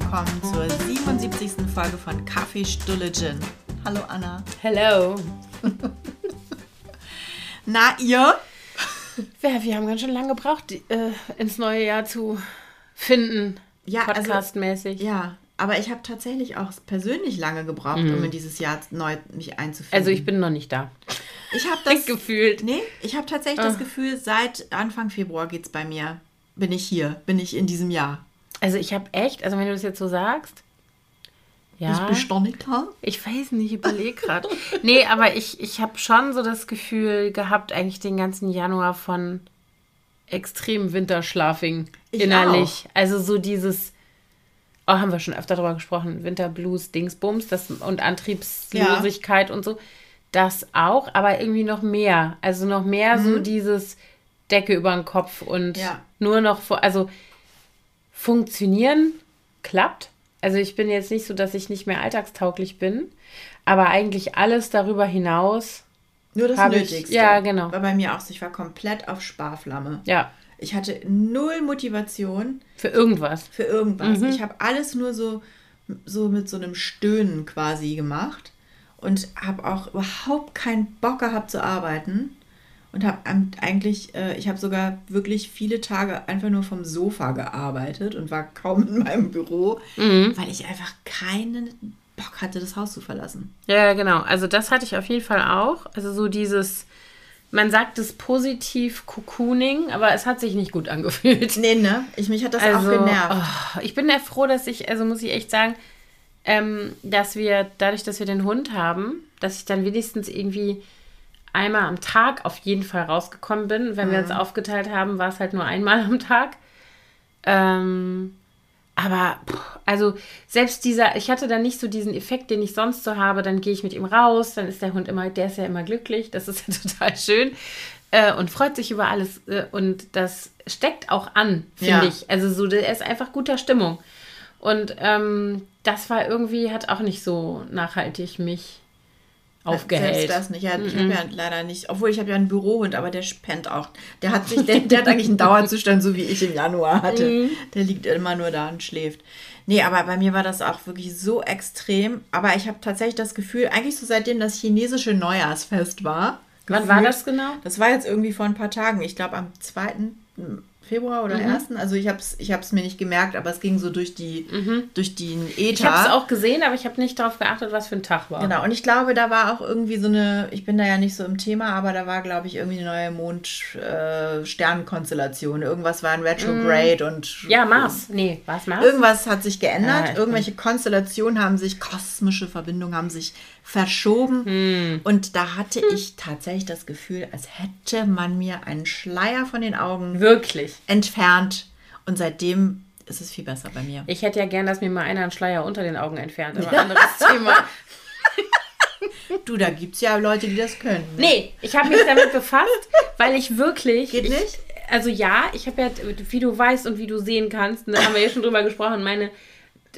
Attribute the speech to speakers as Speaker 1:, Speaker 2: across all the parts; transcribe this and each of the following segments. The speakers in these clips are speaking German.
Speaker 1: willkommen zur 77. Folge von Kaffee Stulle Gin. Hallo Anna.
Speaker 2: Hello.
Speaker 1: Na, ihr?
Speaker 2: Ja, wir haben ganz schön lange gebraucht, äh, ins neue Jahr zu finden.
Speaker 1: Ja, also-
Speaker 2: Podcastmäßig.
Speaker 1: Ja, aber ich habe tatsächlich auch persönlich lange gebraucht, um in dieses Jahr neu mich einzufinden.
Speaker 2: also ich bin noch nicht da.
Speaker 1: ich habe das
Speaker 2: Gefühlt.
Speaker 1: Nee, ich habe tatsächlich
Speaker 2: Ah.
Speaker 1: das Gefühl, seit Anfang Februar geht's bei mir. Bin ich hier, bin ich in diesem Jahr.
Speaker 2: Also ich habe echt, also wenn du das jetzt so sagst, ja,
Speaker 1: Ich bin Stornika.
Speaker 2: ich weiß nicht, ich überlege gerade. nee, aber ich, ich habe schon so das Gefühl gehabt, eigentlich den ganzen Januar von extrem Winterschlafing
Speaker 1: Ich
Speaker 2: innerlich. Also so dieses, oh, haben wir schon öfter darüber gesprochen, Winterblues, Dingsbums das, und Antriebslosigkeit und so. Das auch, aber irgendwie noch mehr. Also noch mehr so dieses Decke über den Kopf und
Speaker 1: Ja.
Speaker 2: nur noch, vor- also funktionieren klappt. Also ich bin jetzt nicht so, dass ich nicht mehr alltagstauglich bin, aber eigentlich alles darüber hinaus,
Speaker 1: Nur das
Speaker 2: Hab ich-
Speaker 1: Nötigste.
Speaker 2: ja, genau.
Speaker 1: War bei mir auch so. Ich war komplett auf Sparflamme.
Speaker 2: ja,
Speaker 1: Ich hatte null Motivation
Speaker 2: für irgendwas.
Speaker 1: für irgendwas.
Speaker 2: Mhm.
Speaker 1: Ich habe alles nur so, so mit so einem Stöhnen quasi gemacht und habe auch überhaupt keinen Bock gehabt zu arbeiten. Und habe eigentlich, äh, ich habe sogar wirklich viele Tage einfach nur vom Sofa gearbeitet und war kaum in meinem Büro,
Speaker 2: Mhm.
Speaker 1: weil ich einfach keinen Bock hatte, das Haus zu verlassen.
Speaker 2: Ja, genau. Also das hatte ich auf jeden Fall auch. Also so dieses, man sagt es positiv Cocooning, aber es hat sich nicht gut angefühlt.
Speaker 1: Nee, ne? Ich, mich hat das
Speaker 2: also,
Speaker 1: auch genervt.
Speaker 2: oh, ich bin ja froh, dass ich, also muss ich echt sagen, ähm, dass wir, dadurch, dass wir den Hund haben, dass ich dann wenigstens irgendwie einmal am Tag auf jeden Fall rausgekommen bin. Wenn wir uns aufgeteilt haben, war es halt nur einmal am Tag. Ähm, aber, also selbst dieser, ich hatte dann nicht so diesen Effekt, den ich sonst so habe, dann gehe ich mit ihm raus, dann ist der Hund immer, der ist ja immer glücklich, das ist ja total schön äh, und freut sich über alles äh, und das steckt auch an, finde
Speaker 1: Ja.
Speaker 2: ich. Also so, der ist einfach guter Stimmung. Und ähm, das war irgendwie, hat auch nicht so nachhaltig mich aufgehellt.
Speaker 1: Selbst das nicht. Ja, Ich habe ja leider nicht, obwohl ich habe ja einen Bürohund, aber der spennt auch. Der hat sich, der, der hat eigentlich einen Dauerzustand, so wie ich im Januar hatte. Der liegt immer nur da und schläft. Nee, aber bei mir war das auch wirklich so extrem. Aber ich habe tatsächlich das Gefühl, eigentlich so seitdem das chinesische Neujahrsfest war.
Speaker 2: Wann war das genau?
Speaker 1: Das war jetzt irgendwie vor ein paar Tagen. Ich glaube am 2. Februar oder
Speaker 2: Mhm.
Speaker 1: 1. Also ich habe es ich hab's mir nicht gemerkt, aber es ging so durch, die, durch den Äther.
Speaker 2: Mhm. Ich habe es auch gesehen, aber ich habe nicht darauf geachtet, was für ein Tag war.
Speaker 1: Genau, und ich glaube, da war auch irgendwie so eine, ich bin da ja nicht so im Thema, aber da war, glaube ich, irgendwie eine neue Mond-Sternenkonstellation. Irgendwas war in Retrograde und
Speaker 2: Ja, Mars. Nee, war es Mars?
Speaker 1: irgendwas hat sich geändert.
Speaker 2: Ah,
Speaker 1: Irgendwelche Konstellationen haben sich, kosmische Verbindungen haben sich verschoben.
Speaker 2: Hm.
Speaker 1: Und da hatte ich tatsächlich das Gefühl, als hätte man mir einen Schleier von den Augen
Speaker 2: Wirklich.
Speaker 1: entfernt. Und seitdem ist es viel besser bei mir.
Speaker 2: Ich hätte ja gern, dass mir mal einer einen Schleier unter den Augen entfernt, aber anderes Thema.
Speaker 1: Du, da gibt es ja Leute, die das können.
Speaker 2: Nee, ich habe mich damit befasst, weil ich wirklich.
Speaker 1: Geht
Speaker 2: ich,
Speaker 1: nicht?
Speaker 2: Also ja, ich habe ja, wie du weißt und wie du sehen kannst, da haben wir ja schon drüber gesprochen, meine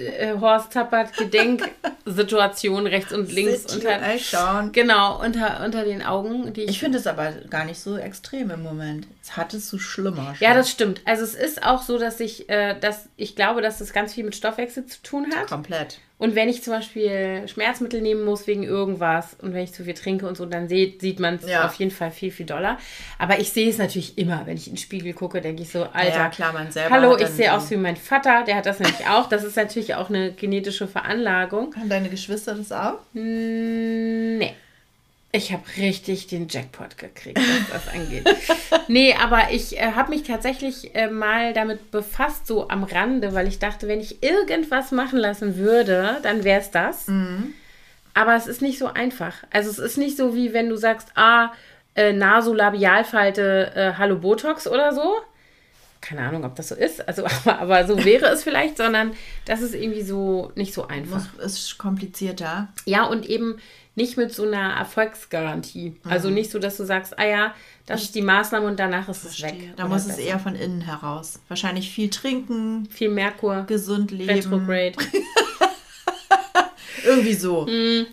Speaker 2: äh, Horst Tappert Gedenksituation rechts und links
Speaker 1: Sit
Speaker 2: unter.
Speaker 1: schauen.
Speaker 2: Genau, unter, unter den Augen, die ich.
Speaker 1: Ich finde es aber gar nicht so extrem im Moment. Es hattest du schlimmer. Schon.
Speaker 2: ja, das stimmt. Also es ist auch so, dass ich, äh, dass ich glaube, dass das ganz viel mit Stoffwechsel zu tun hat.
Speaker 1: komplett.
Speaker 2: Und wenn ich zum Beispiel Schmerzmittel nehmen muss wegen irgendwas und wenn ich zu viel trinke und so, dann sieht, sieht man es
Speaker 1: Ja.
Speaker 2: auf jeden Fall viel, viel doller. Aber ich sehe es natürlich immer, wenn ich in den Spiegel gucke, denke ich so, Alter,
Speaker 1: ja, klar, man selber
Speaker 2: hallo, ich sehe aus wie mein Vater, der hat das nämlich auch. Das ist natürlich auch eine genetische Veranlagung.
Speaker 1: Haben deine Geschwister das auch?
Speaker 2: Mm, Nee. Ich habe richtig den Jackpot gekriegt, was das angeht. Nee, aber ich äh, habe mich tatsächlich äh, mal damit befasst, so am Rande, weil ich dachte, wenn ich irgendwas machen lassen würde, dann wäre es das. Aber es ist nicht so einfach. Also es ist nicht so, wie wenn du sagst, ah, äh, Nasolabialfalte, äh, Hallo Botox oder so. Keine Ahnung, ob das so ist, also aber, aber so wäre es vielleicht, sondern das ist irgendwie so nicht so einfach.
Speaker 1: Muss, ist komplizierter.
Speaker 2: Ja, und eben nicht mit so einer Erfolgsgarantie. Also nicht so, dass du sagst, ah ja, das ist die Maßnahme und danach ist es weg.
Speaker 1: Da muss es
Speaker 2: besser.
Speaker 1: eher von innen heraus. Wahrscheinlich viel trinken,
Speaker 2: viel Merkur,
Speaker 1: gesund leben.
Speaker 2: Retrograde.
Speaker 1: Irgendwie so.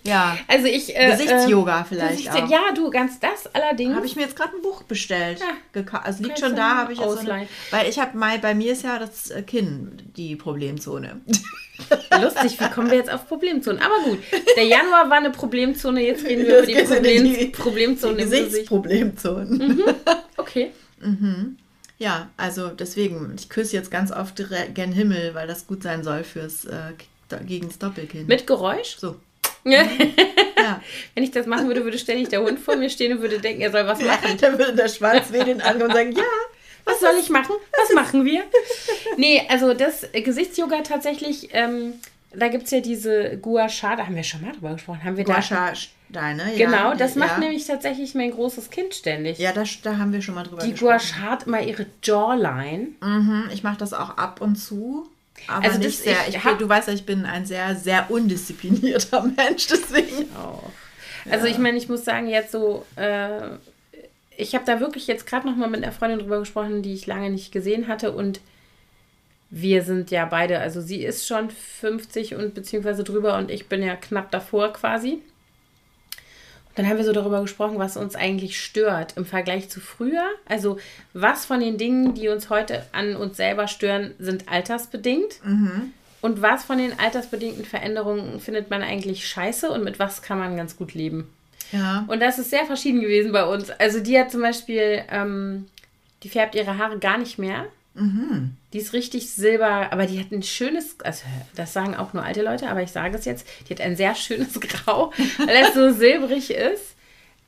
Speaker 1: Ja.
Speaker 2: Also ich. Äh,
Speaker 1: Gesichtsyoga
Speaker 2: äh,
Speaker 1: vielleicht
Speaker 2: Gesichts
Speaker 1: auch.
Speaker 2: Ja, du, ganz das allerdings.
Speaker 1: Habe ich mir jetzt gerade ein Buch bestellt.
Speaker 2: Ja.
Speaker 1: Also liegt schon da, habe ich jetzt so eine. Weil ich habe mal, bei mir ist ja das äh, Kinn die Problemzone.
Speaker 2: Lustig, wie kommen wir jetzt auf Problemzonen? Aber gut, der Januar war eine Problemzone, jetzt reden wir über die, Problem,
Speaker 1: die-
Speaker 2: Problemzone
Speaker 1: die
Speaker 2: Gesicht.
Speaker 1: Gesichtsproblemzonen.
Speaker 2: Okay.
Speaker 1: Ja, also deswegen, ich küsse jetzt ganz oft gen Himmel, weil das gut sein soll fürs äh, gegen das Doppelkinn.
Speaker 2: Mit Geräusch?
Speaker 1: so.
Speaker 2: Ja.
Speaker 1: Ja.
Speaker 2: Wenn ich das machen würde, würde ständig der Hund vor mir stehen und würde denken, er soll was machen.
Speaker 1: da würde der Schwanz wedeln an und sagen, ja.
Speaker 2: Was soll ich machen? Was machen wir? Nee, also das Gesichtsyoga tatsächlich, ähm, da gibt es ja diese Gua Sha, da haben wir schon mal drüber gesprochen. Haben wir da,
Speaker 1: Guasha Steine. ja,
Speaker 2: genau,
Speaker 1: die-
Speaker 2: das macht
Speaker 1: ja.
Speaker 2: nämlich tatsächlich mein großes Kind ständig.
Speaker 1: Ja, da, da haben wir schon mal drüber
Speaker 2: Die Gua
Speaker 1: gesprochen.
Speaker 2: Sha hat immer ihre Jawline.
Speaker 1: Mhm, ich mache das auch ab und zu. Aber
Speaker 2: Also
Speaker 1: nicht sehr.
Speaker 2: ich
Speaker 1: Ich,
Speaker 2: hab-
Speaker 1: du weißt ja, ich bin ein sehr, sehr undisziplinierter Mensch, deswegen.
Speaker 2: auch. Also ich meine, ich muss sagen, jetzt so, äh, ich habe da wirklich jetzt gerade noch mal mit einer Freundin drüber gesprochen, die ich lange nicht gesehen hatte und wir sind ja beide, also sie ist schon 50 und beziehungsweise drüber und ich bin ja knapp davor quasi. Dann haben wir so darüber gesprochen, was uns eigentlich stört im Vergleich zu früher. Also was von den Dingen, die uns heute an uns selber stören, sind altersbedingt. Und was von den altersbedingten Veränderungen findet man eigentlich scheiße und mit was kann man ganz gut leben?
Speaker 1: Ja.
Speaker 2: Und das ist sehr verschieden gewesen bei uns. Also die hat zum Beispiel, ähm, die färbt ihre Haare gar nicht mehr. Die ist richtig silber, aber die hat ein schönes, also das sagen auch nur alte Leute, aber ich sage es jetzt, die hat ein sehr schönes Grau, weil es so silbrig ist.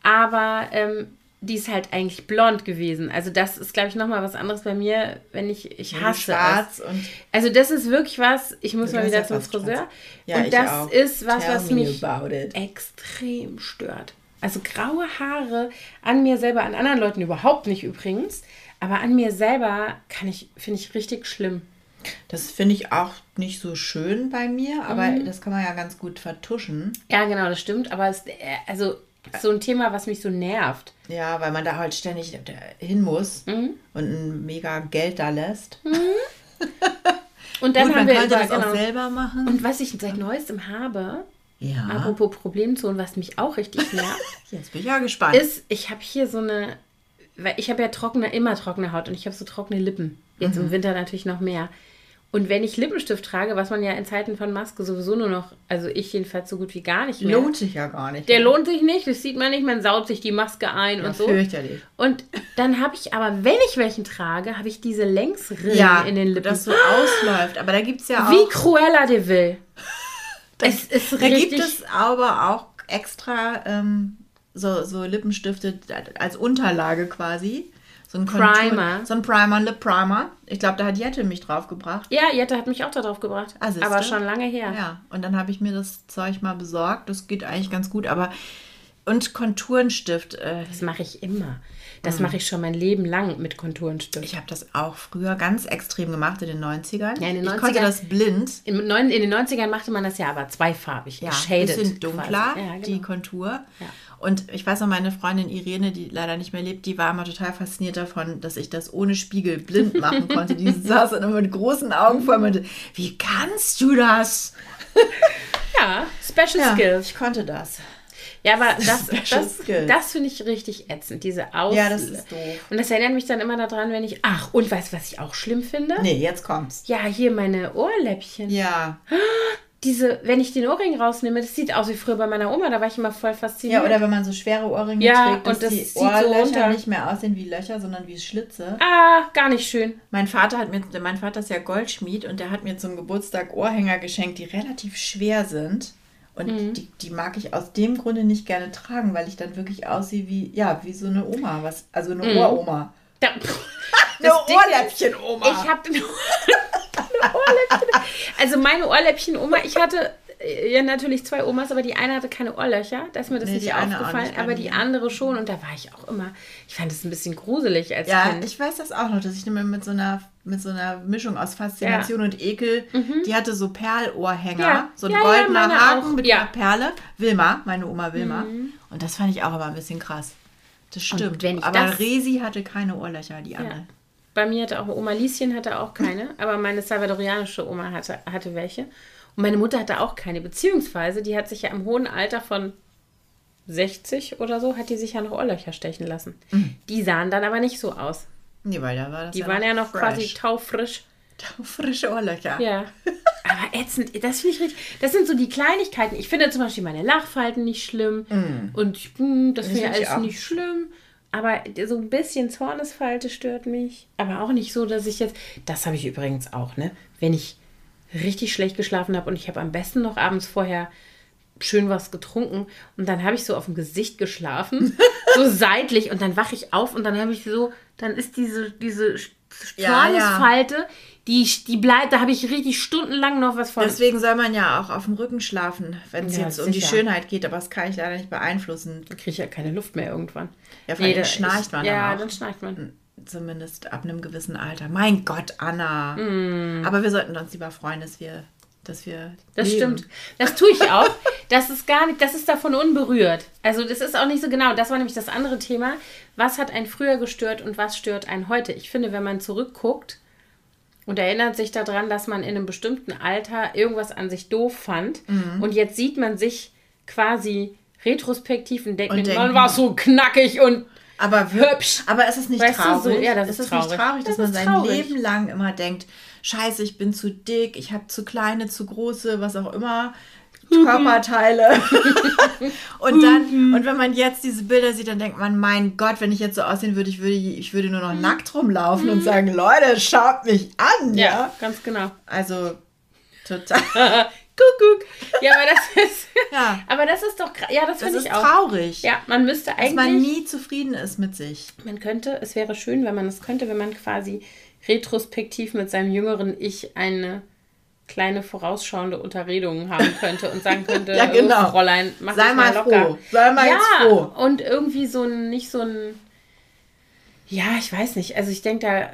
Speaker 2: Aber ähm, die ist halt eigentlich blond gewesen. Also das ist, glaube ich, nochmal was anderes bei mir, wenn ich, ich hasse es.
Speaker 1: Schwarz und
Speaker 2: Also das ist wirklich was, ich muss mal wieder zum Friseur.
Speaker 1: Ja,
Speaker 2: und
Speaker 1: ich
Speaker 2: das
Speaker 1: auch.
Speaker 2: ist was,
Speaker 1: Tell
Speaker 2: was mich extrem stört. Also graue Haare an mir selber, an anderen Leuten überhaupt nicht übrigens, aber an mir selber kann ich, finde ich richtig schlimm.
Speaker 1: das finde ich auch nicht so schön bei mir, aber
Speaker 2: Mhm.
Speaker 1: das kann man ja ganz gut vertuschen.
Speaker 2: Ja, genau, das stimmt, aber es, äh, also so ein Thema, was mich so nervt.
Speaker 1: Ja, weil man da halt ständig hin muss
Speaker 2: Mhm.
Speaker 1: und ein mega Geld da lässt.
Speaker 2: Und dann
Speaker 1: Gut,
Speaker 2: haben
Speaker 1: man
Speaker 2: wir
Speaker 1: könnte das auch
Speaker 2: genau.
Speaker 1: selber machen.
Speaker 2: Und was ich seit neuestem habe,
Speaker 1: ja.
Speaker 2: apropos Problemzonen, was mich auch richtig nervt,
Speaker 1: Jetzt bin ich ja gespannt.
Speaker 2: ist, ich habe hier so eine, weil ich habe ja trockene, immer trockene Haut und ich habe so trockene Lippen. Jetzt
Speaker 1: Mhm.
Speaker 2: im Winter natürlich noch mehr. Und wenn ich Lippenstift trage, was man ja in Zeiten von Maske sowieso nur noch, also ich jedenfalls so gut wie gar nicht mehr.
Speaker 1: Lohnt sich ja gar nicht.
Speaker 2: Der lohnt sich nicht, das sieht man nicht, man saut sich die Maske ein
Speaker 1: ja,
Speaker 2: und so.
Speaker 1: fürchterlich.
Speaker 2: Und dann habe ich aber, wenn ich welchen trage, habe ich diese Längsrillen
Speaker 1: Ja,
Speaker 2: in den Lippen.
Speaker 1: das so ausläuft. Aber da gibt es ja auch.
Speaker 2: wie Cruella de Vil. es ist
Speaker 1: Da
Speaker 2: richtig.
Speaker 1: gibt es aber auch extra ähm, so, so Lippenstifte als Unterlage quasi. So ein
Speaker 2: Primer.
Speaker 1: So ein Primer, ein Lip Primer. Ich glaube, da hat Jette mich drauf gebracht.
Speaker 2: ja, Jette hat mich auch darauf gebracht.
Speaker 1: Ah,
Speaker 2: aber schon lange her.
Speaker 1: Ja, und dann habe ich mir das Zeug mal besorgt. Das geht eigentlich ganz gut, aber. Und Konturenstift. Äh,
Speaker 2: Das mache ich immer. Das mache ich schon mein Leben lang mit Konturenstift.
Speaker 1: ich habe das auch früher ganz extrem gemacht in den 90ern.
Speaker 2: Ja, in den
Speaker 1: Ich konnte
Speaker 2: 90ern
Speaker 1: das blind.
Speaker 2: in, in den 90ern machte man das ja aber zweifarbig,
Speaker 1: Ja,
Speaker 2: shaded.
Speaker 1: bisschen dunkler.
Speaker 2: Ja, genau.
Speaker 1: die Kontur.
Speaker 2: Ja.
Speaker 1: Und ich weiß noch, meine Freundin Irene, die leider nicht mehr lebt, die war immer total fasziniert davon, dass ich das ohne Spiegel blind machen konnte. Die saß dann immer mit großen Augen vor mir und meinte, wie kannst du das?
Speaker 2: ja, Special
Speaker 1: Ja,
Speaker 2: Skills.
Speaker 1: ich konnte das.
Speaker 2: Ja, aber das, das, das finde ich richtig ätzend, diese Aus.
Speaker 1: Ja, das ist doof.
Speaker 2: Und das erinnert mich dann immer daran, wenn ich. Ach, und weißt du, was ich auch schlimm finde?
Speaker 1: Nee, jetzt kommt's.
Speaker 2: Ja, hier meine Ohrläppchen.
Speaker 1: Ja.
Speaker 2: Diese, wenn ich den Ohrring rausnehme, das sieht aus wie früher bei meiner Oma, da war ich immer voll fasziniert.
Speaker 1: Ja, oder wenn man so schwere Ohrringe
Speaker 2: Ja,
Speaker 1: trägt, dass
Speaker 2: und das
Speaker 1: die
Speaker 2: so
Speaker 1: Ohrlöcher
Speaker 2: runter.
Speaker 1: nicht mehr aussehen wie Löcher, sondern wie Schlitze.
Speaker 2: Ah, gar nicht schön.
Speaker 1: Mein Vater hat mir, mein Vater ist ja Goldschmied und der hat mir zum Geburtstag Ohrhänger geschenkt, die relativ schwer sind. Und
Speaker 2: Mhm.
Speaker 1: die, die mag ich aus dem Grunde nicht gerne tragen, weil ich dann wirklich aussehe wie, ja, wie so eine Oma, was, also eine Ohroma.
Speaker 2: Da,
Speaker 1: Eine Ohrläppchen-Oma.
Speaker 2: Ich habe eine Ohrläppchen. Also meine Ohrläppchen-Oma, ich hatte äh, ja natürlich zwei Omas, aber die eine hatte keine Ohrlöcher. Da ist mir das
Speaker 1: Nee,
Speaker 2: nicht
Speaker 1: eine
Speaker 2: aufgefallen,
Speaker 1: nicht
Speaker 2: aber die andere schon. Und da war ich auch immer, ich fand es ein bisschen gruselig als
Speaker 1: Ja,
Speaker 2: Kind.
Speaker 1: ich weiß das auch noch, dass ich immer mit so einer, mit so einer Mischung aus Faszination und Ekel, die hatte so Perlohrhänger,
Speaker 2: Mhm. Ja.
Speaker 1: so ein
Speaker 2: Ja, ja,
Speaker 1: goldener Haken
Speaker 2: auch.
Speaker 1: mit
Speaker 2: Ja. Mhm.
Speaker 1: einer Perle. Wilma, meine Oma Wilma. Und das fand ich auch aber ein bisschen krass. Das stimmt. aber
Speaker 2: das-
Speaker 1: Resi hatte keine Ohrlöcher, die andere.
Speaker 2: bei mir hatte auch Oma Lieschen hatte auch keine, aber meine salvadorianische Oma hatte, hatte welche. Und meine Mutter hatte auch keine, beziehungsweise die hat sich ja im hohen Alter von 60 oder so, hat die sich ja noch Ohrlöcher stechen lassen.
Speaker 1: Mhm.
Speaker 2: Die sahen dann aber nicht so aus.
Speaker 1: Nee, weil da war das
Speaker 2: Die waren ja noch
Speaker 1: fresh.
Speaker 2: quasi taufrisch.
Speaker 1: frische Ohrlöcher.
Speaker 2: Ja. Aber ätzend, das finde ich richtig. Das sind so die Kleinigkeiten. Ich finde zum Beispiel meine Lachfalten nicht schlimm. Und ich, hm, das finde ich alles
Speaker 1: auch.
Speaker 2: nicht schlimm. Aber so ein bisschen Zornesfalte stört mich. Aber auch nicht so, dass ich jetzt. Das habe ich übrigens auch, ne? Wenn ich richtig schlecht geschlafen habe und ich habe am besten noch abends vorher schön was getrunken und dann habe ich so auf dem Gesicht geschlafen, so seitlich und dann wache ich auf und dann habe ich so, dann ist diese, diese
Speaker 1: Ja, ja.
Speaker 2: Die, die bleibt, da habe ich richtig stundenlang noch was von.
Speaker 1: Deswegen soll man ja auch auf dem Rücken schlafen, wenn es
Speaker 2: Ja,
Speaker 1: jetzt um die
Speaker 2: sicher.
Speaker 1: Schönheit geht, aber das kann ich leider nicht beeinflussen.
Speaker 2: Da kriege ich ja keine Luft mehr irgendwann.
Speaker 1: Ja, vor allem
Speaker 2: da-
Speaker 1: schnarcht man dann
Speaker 2: Ja,
Speaker 1: auch.
Speaker 2: dann schnarcht man.
Speaker 1: Zumindest ab einem gewissen Alter. Mein Gott, Anna. Aber wir sollten uns lieber freuen, dass wir, dass wir.
Speaker 2: Das
Speaker 1: leben.
Speaker 2: stimmt. Das tue ich auch. Das ist gar nicht, das ist davon unberührt. Also das ist auch nicht so genau. Das war nämlich das andere Thema. Was hat einen früher gestört und was stört einen heute? Ich finde, wenn man zurückguckt und erinnert sich daran, dass man in einem bestimmten Alter irgendwas an sich doof fand
Speaker 1: Mhm.
Speaker 2: und jetzt sieht man sich quasi retrospektiv und denkt,
Speaker 1: Und denkt-
Speaker 2: man war so knackig und
Speaker 1: Aber, wir,
Speaker 2: Hübsch.
Speaker 1: aber ist es nicht
Speaker 2: Weißt du, so-
Speaker 1: traurig?
Speaker 2: ja, das
Speaker 1: ist
Speaker 2: ist
Speaker 1: es nicht
Speaker 2: traurig.
Speaker 1: traurig, dass
Speaker 2: Das
Speaker 1: man sein
Speaker 2: traurig.
Speaker 1: Leben lang immer denkt, scheiße, ich bin zu dick, ich habe zu kleine, zu große, was auch immer, Körperteile. und dann, und wenn man jetzt diese Bilder sieht, dann denkt man, mein Gott, wenn ich jetzt so aussehen würde, ich würde, ich würde nur noch nackt rumlaufen und sagen, Leute, schaut mich an, ja.
Speaker 2: ja, ganz genau.
Speaker 1: Also, total.
Speaker 2: Kuckuck. Ja, aber das ist,
Speaker 1: Ja.
Speaker 2: aber das ist doch, ja, das,
Speaker 1: Das
Speaker 2: finde ich auch.
Speaker 1: traurig,
Speaker 2: Ja, man müsste
Speaker 1: dass man
Speaker 2: eigentlich,
Speaker 1: nie zufrieden ist mit sich.
Speaker 2: man könnte, es wäre schön, wenn man es könnte, wenn man quasi retrospektiv mit seinem jüngeren Ich eine kleine vorausschauende Unterredung haben könnte und sagen könnte,
Speaker 1: Ja, genau.
Speaker 2: "Oh, Fräulein, mach
Speaker 1: Sei
Speaker 2: dich
Speaker 1: mal
Speaker 2: locker.
Speaker 1: froh. Sei mal
Speaker 2: ja,
Speaker 1: jetzt froh.
Speaker 2: und irgendwie so ein, nicht so ein, ja, ich weiß nicht, also ich denke da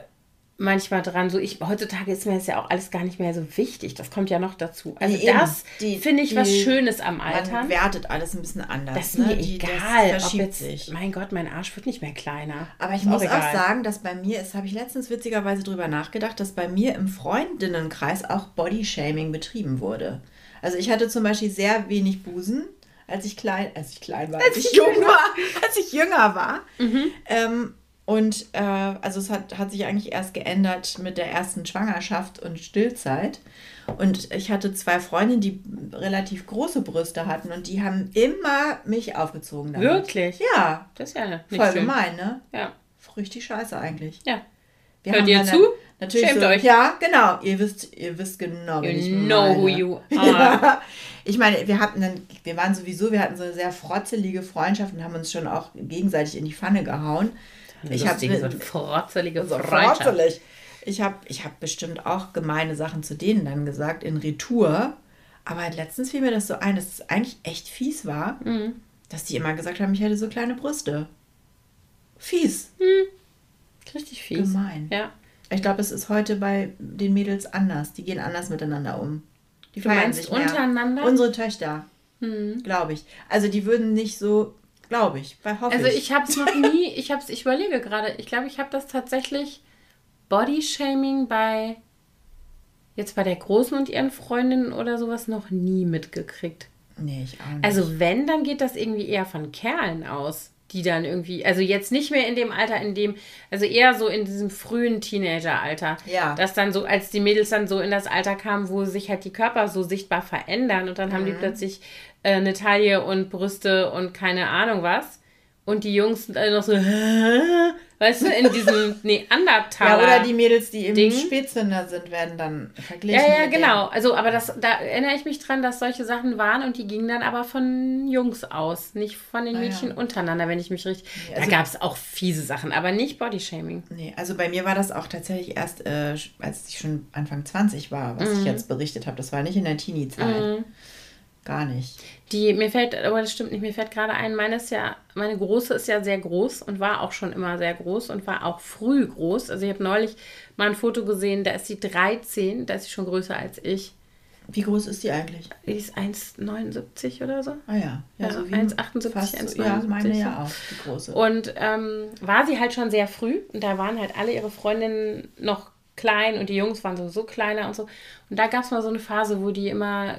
Speaker 2: manchmal dran, so ich, heutzutage ist mir das ja auch alles gar nicht mehr so wichtig, das kommt ja noch dazu. Also
Speaker 1: Nee,
Speaker 2: das
Speaker 1: Die-
Speaker 2: finde ich was
Speaker 1: die-
Speaker 2: Schönes am Altern.
Speaker 1: Man wertet alles ein bisschen anders.
Speaker 2: Das ist mir
Speaker 1: ne?
Speaker 2: Egal,
Speaker 1: Das
Speaker 2: ob jetzt,
Speaker 1: sich.
Speaker 2: mein Gott, mein Arsch wird nicht mehr kleiner.
Speaker 1: Aber ich
Speaker 2: Ist
Speaker 1: muss auch
Speaker 2: egal.
Speaker 1: sagen, dass bei mir, das habe ich letztens witzigerweise drüber nachgedacht, dass bei mir im Freundinnenkreis auch Bodyshaming betrieben wurde. Also ich hatte zum Beispiel sehr wenig Busen, als ich klein, als ich klein war, als, ich jung war, als ich jünger war.
Speaker 2: Mhm.
Speaker 1: Ähm, und äh, also es hat, hat sich eigentlich erst geändert mit der ersten Schwangerschaft und Stillzeit. Und ich hatte zwei Freundinnen, die relativ große Brüste hatten und die haben immer mich aufgezogen damit.
Speaker 2: Wirklich?
Speaker 1: Ja,
Speaker 2: Das ist ja nicht
Speaker 1: voll
Speaker 2: schön.
Speaker 1: gemein, ne?
Speaker 2: Ja.
Speaker 1: Richtig scheiße eigentlich.
Speaker 2: ja.
Speaker 1: Wir
Speaker 2: Hört ihr zu?
Speaker 1: Natürlich
Speaker 2: Schämt
Speaker 1: so,
Speaker 2: euch.
Speaker 1: Ja, genau. Ihr wisst, ihr wisst genau,
Speaker 2: You
Speaker 1: wen ich
Speaker 2: know
Speaker 1: meine.
Speaker 2: who you are.
Speaker 1: Ja. Ich meine, wir hatten dann, wir waren sowieso, wir hatten so eine sehr frotzelige Freundschaft und haben uns schon auch gegenseitig in die Pfanne gehauen. Ich habe
Speaker 2: Lustige, so frotzelige
Speaker 1: so frotzelig. Ich habe ich hab bestimmt auch gemeine Sachen zu denen dann gesagt in Retour. Aber letztens fiel mir das so ein, dass es eigentlich echt fies war,
Speaker 2: Mhm.
Speaker 1: dass die immer gesagt haben, ich hätte so kleine Brüste. Fies.
Speaker 2: Richtig fies.
Speaker 1: Gemein.
Speaker 2: Ja.
Speaker 1: Ich glaube, es ist heute bei den Mädels anders. Die gehen anders miteinander um. Die
Speaker 2: Du meinst untereinander? Hm.
Speaker 1: Unsere Töchter. Glaube ich. Also die würden nicht so, glaube ich, weil hoffe
Speaker 2: Also ich habe es noch nie, ich habe ich überlege gerade, ich glaube, ich habe das tatsächlich Bodyshaming bei jetzt bei der Großen und ihren Freundinnen oder sowas noch nie mitgekriegt.
Speaker 1: Nee, ich auch nicht.
Speaker 2: Also wenn, dann geht das irgendwie eher von Kerlen aus, die dann irgendwie, also jetzt nicht mehr in dem Alter, in dem, also eher so in diesem frühen Teenageralter.
Speaker 1: Ja.
Speaker 2: Dass dann so, als die Mädels dann so in das Alter kamen, wo sich halt die Körper so sichtbar verändern und dann haben die
Speaker 1: Mhm.
Speaker 2: plötzlich äh, eine Taille und Brüste und keine Ahnung was. Und die Jungs sind alle noch so, weißt du, in diesem
Speaker 1: ja,
Speaker 2: Neandertaler.
Speaker 1: oder die Mädels, die eben
Speaker 2: Ding.
Speaker 1: Spätzünder sind, werden dann verglichen.
Speaker 2: Ja, ja, genau. Also, aber das, da erinnere ich mich dran, dass solche Sachen waren und die gingen dann aber von Jungs aus, nicht von den
Speaker 1: Ah, ja.
Speaker 2: Mädchen untereinander, wenn ich mich richtig.
Speaker 1: also-
Speaker 2: da gab es auch fiese Sachen, aber nicht Bodyshaming.
Speaker 1: Nee, also bei mir war das auch tatsächlich erst, äh, als ich schon Anfang 20 war, was
Speaker 2: Mhm.
Speaker 1: ich jetzt berichtet habe. Das war nicht in der Teenie-Zeit. Gar nicht.
Speaker 2: Die, mir fällt, aber das stimmt nicht, mir fällt gerade ein, meine ist ja, meine große ist ja sehr groß und war auch schon immer sehr groß und war auch früh groß. Also ich habe neulich mal ein Foto gesehen, da ist sie 13, da ist sie schon größer als ich.
Speaker 1: Wie groß ist die eigentlich?
Speaker 2: Die ist 1,79 oder so.
Speaker 1: Ah ja, ja,
Speaker 2: Ja,
Speaker 1: so wie
Speaker 2: 1,78,
Speaker 1: fast so,
Speaker 2: 1,79.
Speaker 1: Ja, meine ja auch, die große.
Speaker 2: Und ähm, war sie halt schon sehr früh und da waren halt alle ihre Freundinnen noch klein und die Jungs waren sowieso kleiner und so. Und da gab es mal so eine Phase, wo die immer,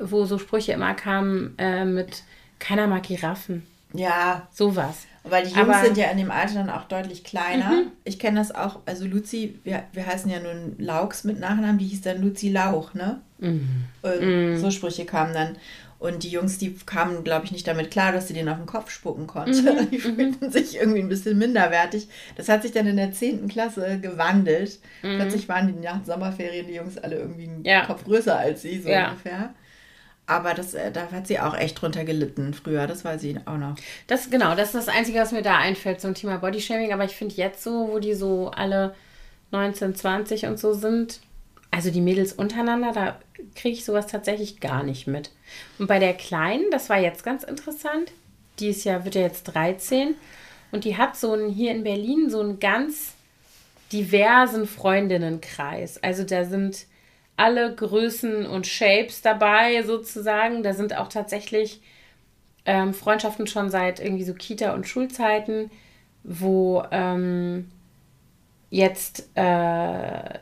Speaker 2: wo so Sprüche immer kamen äh, mit keiner mag Giraffen.
Speaker 1: ja,
Speaker 2: Sowas.
Speaker 1: weil die Jungs
Speaker 2: Aber- Mhm.
Speaker 1: sind ja in dem Alter dann auch deutlich kleiner. Ich kenne das auch, also Luzi, wir, wir heißen ja nun Laux mit Nachnamen, die hieß dann Luzi Lauch, ne?
Speaker 2: Mhm.
Speaker 1: Und So Sprüche kamen dann. Und die Jungs, die kamen, glaube ich, nicht damit klar, dass sie den auf den Kopf spucken konnte.
Speaker 2: Mhm.
Speaker 1: Die fühlten sich irgendwie ein bisschen minderwertig. Das hat sich dann in der 10. Klasse gewandelt. Plötzlich waren die nach den Sommerferien die Jungs alle irgendwie einen
Speaker 2: Mhm. Ja.
Speaker 1: Kopf größer als sie, so
Speaker 2: Ja.
Speaker 1: ungefähr. Aber das, äh, da hat sie auch echt drunter gelitten früher, das weiß ich auch noch.
Speaker 2: Das genau, das ist das Einzige, was mir da einfällt zum Thema Bodyshaming. Aber ich finde jetzt so, wo die so alle 19, 20 und so sind, also die Mädels untereinander, da kriege ich sowas tatsächlich gar nicht mit. Und bei der Kleinen, das war jetzt ganz interessant, die ist ja, wird ja jetzt 13 und die hat so einen, hier in Berlin so einen ganz diversen Freundinnenkreis. Also da sind alle Größen und Shapes dabei sozusagen. Da sind auch tatsächlich ähm, Freundschaften schon seit irgendwie so Kita- und Schulzeiten, wo ähm, jetzt äh,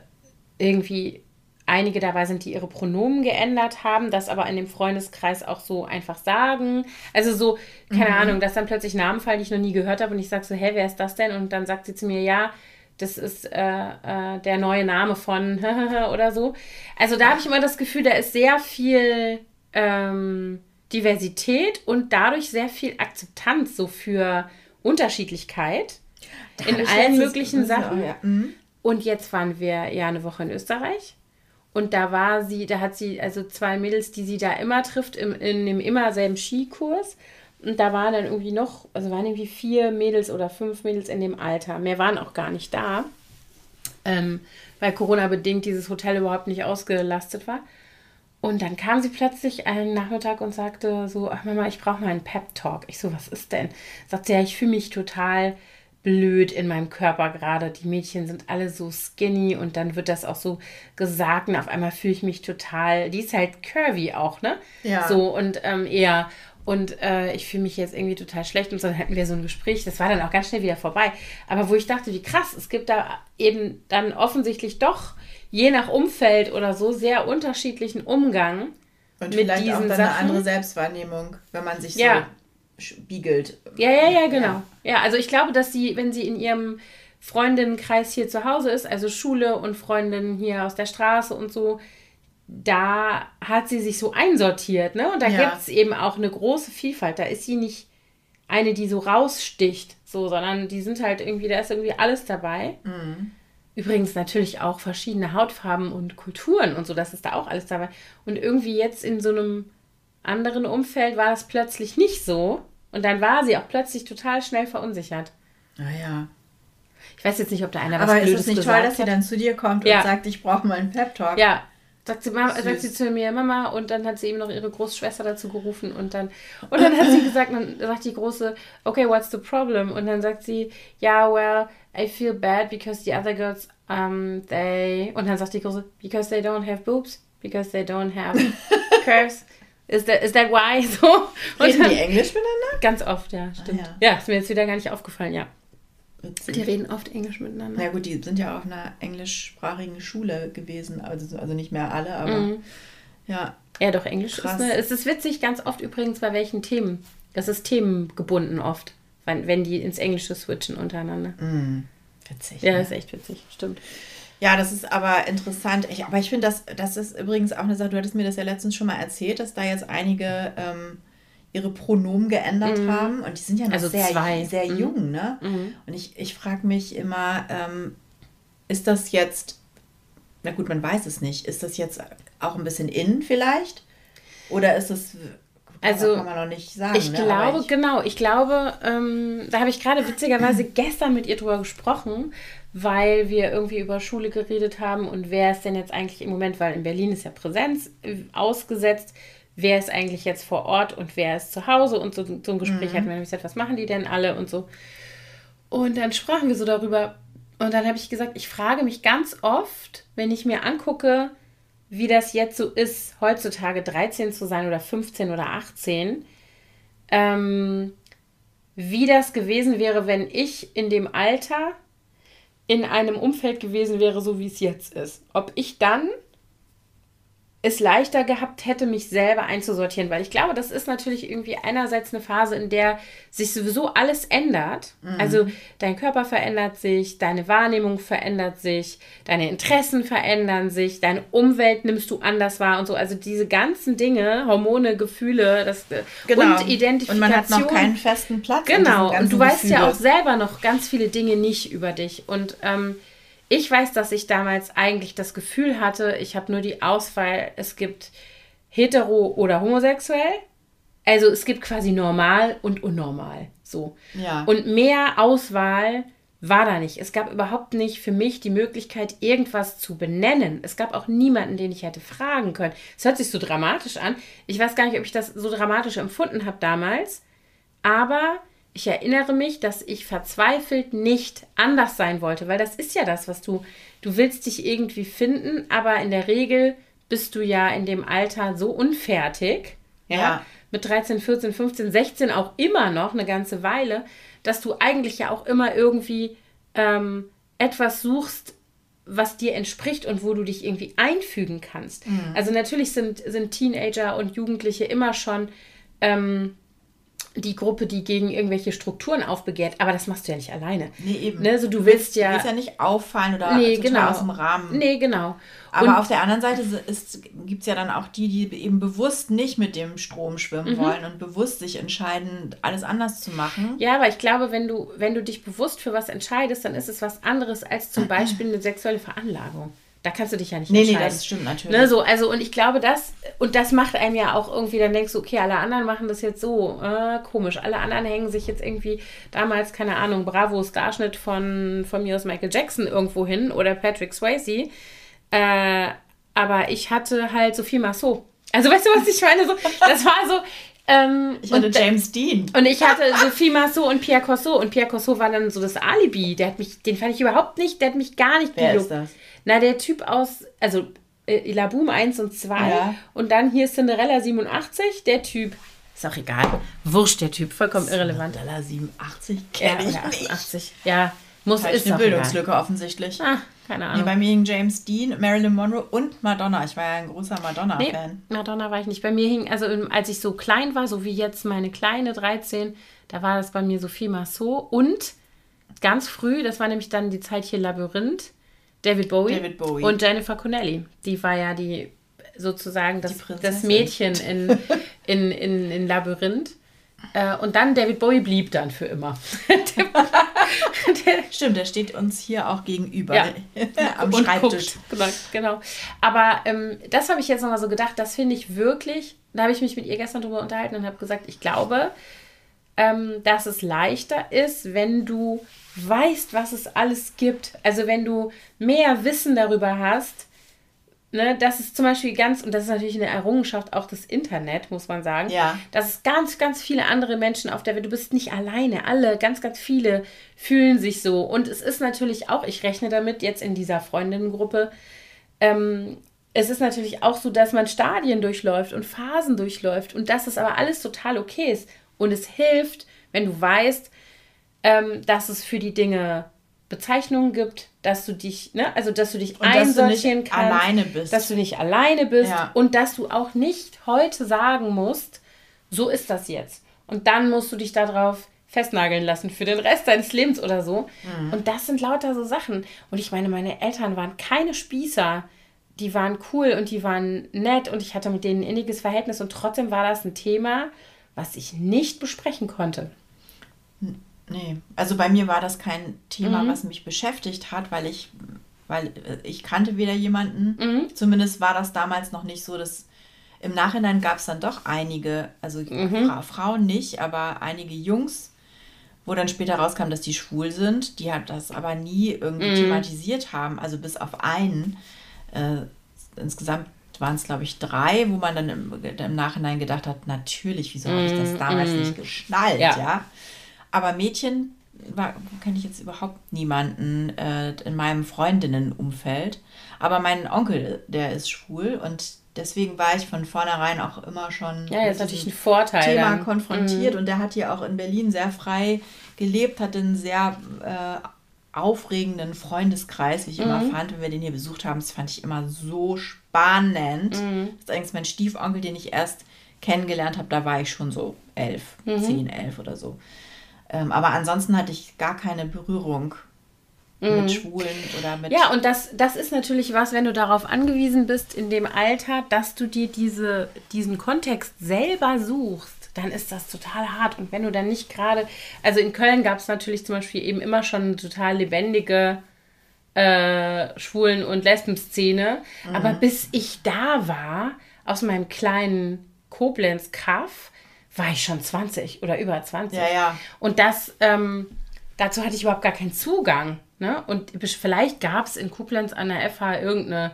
Speaker 2: irgendwie einige dabei sind, die ihre Pronomen geändert haben, das aber in dem Freundeskreis auch so einfach sagen. Also so, keine Ahnung, dass dann plötzlich Namen fallen, die ich noch nie gehört habe und ich sage so, hä, wer ist das denn? Und dann sagt sie zu mir, ja, das ist äh, äh, der neue Name von oder so. Also da habe ich immer das Gefühl, da ist sehr viel ähm, Diversität und dadurch sehr viel Akzeptanz so für Unterschiedlichkeit in
Speaker 1: Hab ich
Speaker 2: allen möglichen Sachen.
Speaker 1: auch- ja, mhm.
Speaker 2: Und jetzt waren wir ja eine Woche in Österreich. Und da war sie, da hat sie also zwei Mädels, die sie da immer trifft, im, in dem immer selben Skikurs. Und da waren dann irgendwie noch, also waren irgendwie vier Mädels oder fünf Mädels in dem Alter. Mehr waren auch gar nicht da, ähm, weil Corona-bedingt dieses Hotel überhaupt nicht ausgelastet war. Und dann kam sie plötzlich einen Nachmittag und sagte so, ach Mama, ich brauche mal einen Pep-Talk. Ich so, was ist denn? Sagt sie, ja, ich fühle mich total blöd in meinem Körper gerade. Die Mädchen sind alle so skinny und dann wird das auch so gesagt und auf einmal fühle ich mich total, die ist halt curvy auch, ne?
Speaker 1: Ja.
Speaker 2: So und ähm, eher und äh, ich fühle mich jetzt irgendwie total schlecht und so, dann hatten wir so ein Gespräch, das war dann auch ganz schnell wieder vorbei. Aber wo ich dachte, wie krass, es gibt da eben dann offensichtlich doch je nach Umfeld oder so sehr unterschiedlichen Umgang.
Speaker 1: Und
Speaker 2: Mit
Speaker 1: vielleicht auch
Speaker 2: diesen
Speaker 1: dann eine
Speaker 2: Sachen?
Speaker 1: andere Selbstwahrnehmung, wenn man sich
Speaker 2: Ja.
Speaker 1: so spiegelt.
Speaker 2: Ja, ja, ja, genau. Ja, also ich glaube, dass sie, wenn sie in ihrem Freundinnenkreis hier zu Hause ist, also Schule und Freundinnen hier aus der Straße und so, da hat sie sich so einsortiert, ne? Und da
Speaker 1: Ja.
Speaker 2: gibt es eben auch eine große Vielfalt. Da ist sie nicht eine, die so raussticht, so, sondern die sind halt irgendwie, da ist irgendwie alles dabei. Übrigens natürlich auch verschiedene Hautfarben und Kulturen und so, das ist da auch alles dabei. Und irgendwie jetzt in so einem anderen Umfeld war das plötzlich nicht so. Und dann war sie auch plötzlich total schnell verunsichert.
Speaker 1: Naja.
Speaker 2: Ich weiß jetzt nicht, ob da einer was
Speaker 1: Aber ist
Speaker 2: Blödes
Speaker 1: es nicht
Speaker 2: gesagt
Speaker 1: toll, dass sie
Speaker 2: hat.
Speaker 1: dann zu dir kommt
Speaker 2: Ja.
Speaker 1: und sagt, ich brauche mal einen Pep-Talk?
Speaker 2: Ja, sagt sie, Mama, sagt sie zu mir, Mama, und dann hat sie eben noch ihre Großschwester dazu gerufen und dann, und dann hat sie gesagt, dann sagt die Große, okay, what's the problem? Und dann sagt sie, yeah, well, I feel bad because the other girls, um, they, und dann sagt die Große, because they don't have boobs, because they don't have curves. Is that, is that why? So. Und
Speaker 1: Reden
Speaker 2: dann,
Speaker 1: die Englisch miteinander?
Speaker 2: ganz oft, ja, stimmt.
Speaker 1: ja.
Speaker 2: ja. ist mir jetzt wieder gar nicht aufgefallen, ja.
Speaker 1: Witzig.
Speaker 2: Die reden oft Englisch miteinander.
Speaker 1: Na gut, die sind ja auf einer englischsprachigen Schule gewesen, also, also nicht mehr alle, aber
Speaker 2: Mhm.
Speaker 1: ja.
Speaker 2: Ja, doch, Englisch ist
Speaker 1: Krass.
Speaker 2: eine, Es ist witzig, ganz oft übrigens, bei welchen Themen. Das ist themengebunden oft, wenn, wenn die ins Englische switchen untereinander.
Speaker 1: Witzig.
Speaker 2: Ja,
Speaker 1: ne?
Speaker 2: ist echt witzig, stimmt.
Speaker 1: Ja, das ist aber interessant. Ich, aber ich finde, das, das ist übrigens auch eine Sache, du hattest mir das ja letztens schon mal erzählt, dass da jetzt einige ähm, ihre Pronomen geändert haben. Und die sind ja noch
Speaker 2: Also
Speaker 1: sehr,
Speaker 2: zwei.
Speaker 1: sehr
Speaker 2: Mhm.
Speaker 1: jung, ne? Und ich, ich frage mich immer, ähm, ist das jetzt, na gut, man weiß es nicht, ist das jetzt auch ein bisschen in vielleicht? Oder ist das,
Speaker 2: Also,
Speaker 1: kann man noch nicht sagen.
Speaker 2: Ich
Speaker 1: ne?
Speaker 2: glaube,
Speaker 1: ich,
Speaker 2: genau, ich glaube, ähm, da habe ich gerade witzigerweise gestern mit ihr drüber gesprochen, weil wir irgendwie über Schule geredet haben und wer ist denn jetzt eigentlich im Moment, weil in Berlin ist ja Präsenz äh, ausgesetzt, wer ist eigentlich jetzt vor Ort und wer ist zu Hause und so, so ein Gespräch hatten wir nämlich gesagt, was machen die denn alle und so. Und dann sprachen wir so darüber und dann habe ich gesagt, ich frage mich ganz oft, wenn ich mir angucke, wie das jetzt so ist, heutzutage 13 zu sein oder 15 oder 18, ähm, wie das gewesen wäre, wenn ich in dem Alter in einem Umfeld gewesen wäre, so wie es jetzt ist. Ob ich dann es leichter gehabt hätte, mich selber einzusortieren, weil ich glaube, das ist natürlich irgendwie einerseits eine Phase, in der sich sowieso alles ändert. Mhm. Also dein Körper verändert sich, deine Wahrnehmung verändert sich, deine Interessen verändern sich, deine Umwelt nimmst du anders wahr und so. Also diese ganzen Dinge, Hormone, Gefühle, das äh, genau. und Identifikation. Und man hat noch keinen festen Platz. Genau. Und du weißt Gefühle. ja auch selber noch ganz viele Dinge nicht über dich und ähm, ich weiß, dass ich damals eigentlich das Gefühl hatte, ich habe nur die Auswahl, es gibt hetero oder homosexuell. Also es gibt quasi normal und unnormal. So. Ja. Und mehr Auswahl war da nicht. Es gab überhaupt nicht für mich die Möglichkeit, irgendwas zu benennen. Es gab auch niemanden, den ich hätte fragen können. Es hört sich so dramatisch an. Ich weiß gar nicht, ob ich das so dramatisch empfunden habe damals. Aber ich erinnere mich, dass ich verzweifelt nicht anders sein wollte, weil das ist ja das, was du, du willst dich irgendwie finden, aber in der Regel bist du ja in dem Alter so unfertig, ja, ja. mit 13, 14, 15, 16 auch immer noch eine ganze Weile, dass du eigentlich ja auch immer irgendwie ähm, etwas suchst, was dir entspricht und wo du dich irgendwie einfügen kannst. Mhm. Also natürlich sind, sind Teenager und Jugendliche immer schon ähm, die Gruppe, die gegen irgendwelche Gibt aufbegehrt, aber das machst du ja nicht alleine. Nee, eben. Ne? Also du willst ja. Du willst
Speaker 1: ja nicht auffallen oder nee,
Speaker 2: genau.
Speaker 1: aus dem Rahmen.
Speaker 2: Nee, genau.
Speaker 1: Aber und auf der anderen Seite gibt es ja dann auch die, die eben bewusst nicht mit dem Strom schwimmen mhm. wollen und bewusst sich entscheiden, alles anders zu machen.
Speaker 2: Ja, aber ich glaube, wenn du, wenn du dich bewusst für was entscheidest, dann ist es was anderes als zum Beispiel eine sexuelle Veranlagung. Da kannst du dich ja nicht nee, entscheiden. Nee, das stimmt natürlich. Ne, so, also, und ich glaube, das, und das macht einem ja auch irgendwie, dann denkst du, okay, alle anderen machen das jetzt so, äh, komisch. Alle anderen hängen sich jetzt irgendwie damals, keine Ahnung, Bravo Starschnitt von, von mir aus Michael Jackson irgendwo hin oder Patrick Swayze. Äh, aber ich hatte halt Sophie Marceau. Also, weißt du, was ich meine? So, das war so, ähm, ich hatte und, James Dean. Und ich hatte Sophie Marceau und Pierre Corso. Und Pierre Corso war dann so das Alibi. Der hat mich, den fand ich überhaupt nicht, der hat mich gar nicht Wer gejuckt. ist das? Na, der Typ aus, also äh, Laboom 1 und 2 ja. und dann hier Cinderella 87, der Typ. Ist auch egal. Wurscht, der Typ, vollkommen irrelevant.
Speaker 1: Cinderella 87 kenne ja, ich 88.
Speaker 2: Nicht. Ja, muss
Speaker 1: ist eine Bildungslücke egal. offensichtlich.
Speaker 2: Ah, keine Ahnung. Nee,
Speaker 1: bei mir hing James Dean, Marilyn Monroe und Madonna. Ich war ja ein großer Madonna-Fan.
Speaker 2: Nee, Madonna war ich nicht. Bei mir hing, also als ich so klein war, so wie jetzt meine kleine 13, da war das bei mir Sophie Marceau und ganz früh, das war nämlich dann die Zeit hier Labyrinth, David Bowie, David Bowie. und Jennifer Connelly. Die war ja die sozusagen das, das Mädchen in, in, in, in Labyrinth. Äh, und dann David Bowie blieb dann für immer.
Speaker 1: der, Stimmt, der steht uns hier auch gegenüber ja. am
Speaker 2: und Schreibtisch. Genau, genau. Aber ähm, das habe ich jetzt nochmal so gedacht, das finde ich wirklich, da habe ich mich mit ihr gestern drüber unterhalten und habe gesagt, ich glaube, ähm, dass es leichter ist, wenn du weißt, was es alles gibt. Also wenn du mehr Wissen darüber hast, ne, das ist zum Beispiel ganz, und das ist natürlich eine Errungenschaft auch des Internet, muss man sagen, ja. dass es ganz, ganz viele andere Menschen auf der Welt, du bist nicht alleine, alle, ganz, ganz viele fühlen sich so. Und es ist natürlich auch, ich rechne damit jetzt in dieser Freundinnengruppe, ähm, es ist natürlich auch so, dass man Stadien durchläuft und Phasen durchläuft und dass es aber alles total okay ist. Und es hilft, wenn du weißt, ähm, dass es für die Dinge Bezeichnungen gibt, dass du dich, ne, also dass du dich und einsortieren dass du kannst, alleine bist. dass du nicht alleine bist ja. und dass du auch nicht heute sagen musst, so ist das jetzt. Und dann musst du dich darauf festnageln lassen für den Rest deines Lebens oder so. Mhm. Und das sind lauter so Sachen. Und ich meine, meine Eltern waren keine Spießer. Die waren cool und die waren nett und ich hatte mit denen ein inniges Verhältnis und trotzdem war das ein Thema, was ich nicht besprechen konnte.
Speaker 1: Nee, also bei mir war das kein Thema, mhm. was mich beschäftigt hat, weil ich, weil äh, ich kannte weder jemanden, mhm. zumindest war das damals noch nicht so, dass im Nachhinein gab es dann doch einige, also mhm. Frauen nicht, aber einige Jungs, wo dann später rauskam, dass die schwul sind, die hat das aber nie irgendwie mhm. thematisiert haben, also bis auf einen. Äh, insgesamt waren es, glaube ich, drei, wo man dann im, im Nachhinein gedacht hat, natürlich, wieso habe ich das damals nicht mhm. geschnallt, ja. ja? Aber Mädchen kenne ich jetzt überhaupt niemanden äh, in meinem Freundinnenumfeld. Aber mein Onkel, der ist schwul und deswegen war ich von vornherein auch immer schon
Speaker 2: ja, ein Vorteil
Speaker 1: Thema dann. konfrontiert mhm. und der hat hier auch in Berlin sehr frei gelebt, hatte einen sehr äh, aufregenden Freundeskreis, wie ich mhm. immer fand, wenn wir den hier besucht haben. Das fand ich immer so spannend. Mhm. Das ist eigentlich mein Stiefonkel, den ich erst kennengelernt habe, da war ich schon so elf, mhm. zehn, elf oder so. Ähm, aber ansonsten hatte ich gar keine Berührung mit mhm. Schwulen oder mit.
Speaker 2: Ja, und das, das ist natürlich was, wenn du darauf angewiesen bist in dem Alter, dass du dir diese, diesen Kontext selber suchst, dann ist das total hart. Und wenn du dann nicht gerade, also in Köln gab es natürlich zum Beispiel eben immer schon eine total lebendige äh, Schwulen- und Lesben-Szene. Mhm. Aber bis ich da war, aus meinem kleinen Koblenz-Kaff, war ich schon 20 oder über 20.
Speaker 1: Ja, ja.
Speaker 2: Und das, ähm, dazu hatte ich überhaupt gar keinen Zugang. Ne? Und vielleicht gab es in Koblenz an der FH irgendeine,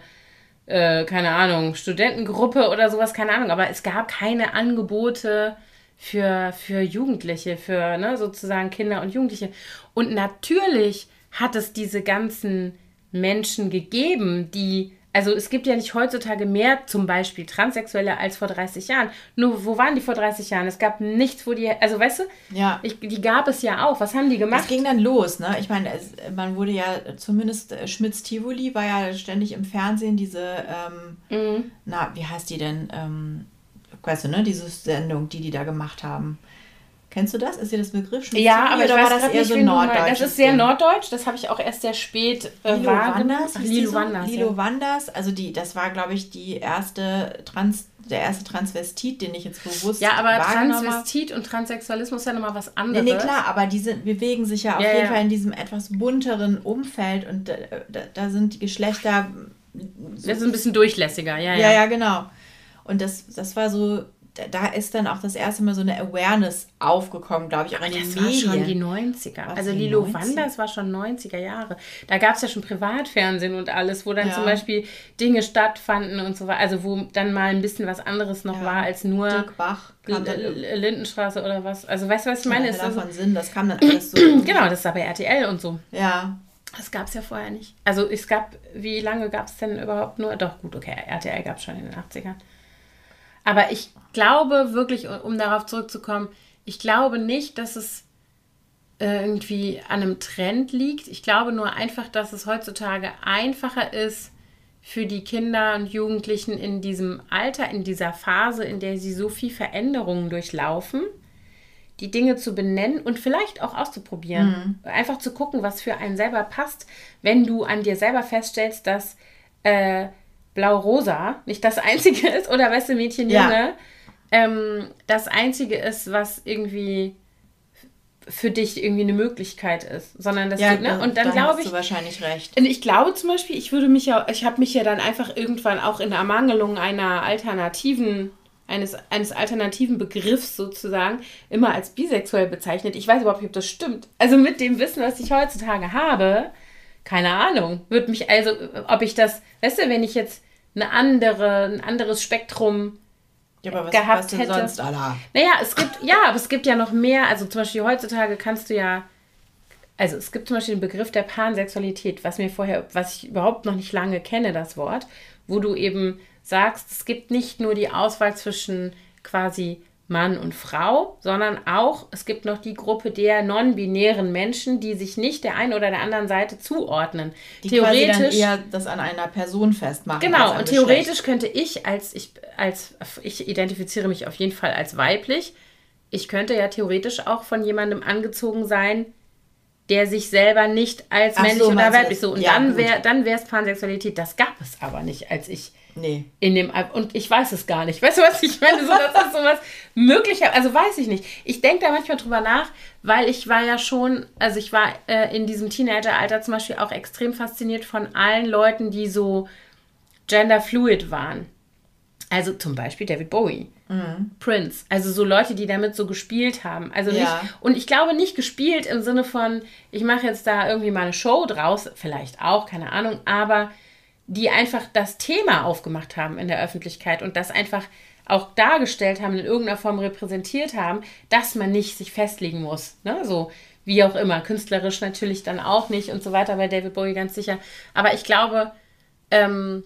Speaker 2: äh, keine Ahnung, Studentengruppe oder sowas, keine Ahnung, aber es gab keine Angebote für, für Jugendliche, für ne, sozusagen Kinder und Jugendliche. Und natürlich hat es diese ganzen Menschen gegeben, die also es gibt ja nicht heutzutage mehr zum Beispiel Transsexuelle als vor 30 Jahren. Nur wo waren die vor 30 Jahren? Es gab nichts, wo die, also weißt du,
Speaker 1: ja.
Speaker 2: Ich, die gab es ja auch. Was haben die gemacht? Es
Speaker 1: ging dann los, ne? Ich meine, es, man wurde ja zumindest äh, Schmitz Tivoli war ja ständig im Fernsehen diese, ähm, mhm. na, wie heißt die denn? Ähm, weißt du, ne? Diese Sendung, die die da gemacht haben. Kennst du das? Ist dir das Begriff?
Speaker 2: Schmitz ja, aber ich weiß das eher so norddeutsch. Das ist sehr Ding? norddeutsch. Das habe ich auch erst sehr spät äh, Lilo Wanders,
Speaker 1: Lilo so? Wanders. Lilo ja. Wanders. Also die, das war, glaube ich, die erste Trans, der erste Transvestit, den ich jetzt bewusst
Speaker 2: Ja, aber Transvestit und Transsexualismus ist ja nochmal was anderes.
Speaker 1: Nee, nee, klar, aber die sind, bewegen sich ja auf ja, jeden ja. Fall in diesem etwas bunteren Umfeld und da, da, da sind die Geschlechter...
Speaker 2: So das ist ein bisschen durchlässiger, ja,
Speaker 1: ja. Ja, ja, genau. Und das, das war so da ist dann auch das erste Mal so eine Awareness aufgekommen, glaube ich, auch
Speaker 2: in den das Medien. war schon die 90er. Was also Lilo 90? Wanders war schon 90er Jahre. Da gab es ja schon Privatfernsehen und alles, wo dann ja. zum Beispiel Dinge stattfanden und so weiter. Also wo dann mal ein bisschen was anderes noch ja. war als nur
Speaker 1: Dirk Bach
Speaker 2: Lindenstraße oder was. Also weißt du, was ich meine?
Speaker 1: Ja, davon Sinn, das kam dann alles so.
Speaker 2: genau, das war bei RTL und so.
Speaker 1: Ja.
Speaker 2: Das gab es ja vorher nicht. Also es gab, wie lange gab es denn überhaupt nur? Doch, gut, okay, RTL gab es schon in den 80ern. Aber ich glaube wirklich, um darauf zurückzukommen, ich glaube nicht, dass es irgendwie an einem Trend liegt. Ich glaube nur einfach, dass es heutzutage einfacher ist für die Kinder und Jugendlichen in diesem Alter, in dieser Phase, in der sie so viel Veränderungen durchlaufen, die Dinge zu benennen und vielleicht auch auszuprobieren. Mhm. Einfach zu gucken, was für einen selber passt, wenn du an dir selber feststellst, dass äh, blau-rosa nicht das einzige ist oder weißt du, Mädchen, Junge, ja. ähm, das einzige ist, was irgendwie für dich irgendwie eine Möglichkeit ist, sondern das
Speaker 1: ja, ne? und dann glaube ich wahrscheinlich recht.
Speaker 2: Und ich glaube zum Beispiel, ich würde mich ja, ich habe mich ja dann einfach irgendwann auch in Ermangelung einer alternativen eines, eines alternativen Begriffs sozusagen immer als bisexuell bezeichnet. Ich weiß überhaupt nicht, ob das stimmt. Also mit dem Wissen, was ich heutzutage habe, keine Ahnung, würde mich also, ob ich das, weißt du, wenn ich jetzt eine andere, ein anderes Spektrum ja, aber was, gehabt was denn hätte. sonst, Allah? Naja, es gibt, ja, aber es gibt ja noch mehr. Also zum Beispiel heutzutage kannst du ja, also es gibt zum Beispiel den Begriff der Pansexualität, was mir vorher, was ich überhaupt noch nicht lange kenne, das Wort, wo du eben sagst, es gibt nicht nur die Auswahl zwischen quasi Mann und Frau, sondern auch, es gibt noch die Gruppe der non-binären Menschen, die sich nicht der einen oder der anderen Seite zuordnen.
Speaker 1: Die theoretisch dann eher das an einer Person festmachen.
Speaker 2: Genau, und theoretisch könnte ich als, ich als, ich identifiziere mich auf jeden Fall als weiblich, ich könnte ja theoretisch auch von jemandem angezogen sein, der sich selber nicht als Ach männlich so, oder weiblich so. Und ja, dann wäre dann wäre es Pansexualität. Das gab es aber nicht, als ich
Speaker 1: Nee.
Speaker 2: In dem, und ich weiß es gar nicht. Weißt du, was ich meine? So, das ist sowas möglicher, also weiß ich nicht. Ich denke da manchmal drüber nach, weil ich war ja schon, also ich war äh, in diesem Teenageralter zum Beispiel auch extrem fasziniert von allen Leuten, die so genderfluid waren. Also zum Beispiel David Bowie, mhm. Prince, also so Leute, die damit so gespielt haben. Also nicht, ja. und ich glaube nicht gespielt im Sinne von, ich mache jetzt da irgendwie mal eine Show draus, vielleicht auch, keine Ahnung, aber die einfach das Thema aufgemacht haben in der Öffentlichkeit und das einfach auch dargestellt haben, in irgendeiner Form repräsentiert haben, dass man nicht sich festlegen muss. Ne? So wie auch immer. Künstlerisch natürlich dann auch nicht und so weiter bei David Bowie ganz sicher. Aber ich glaube, ähm,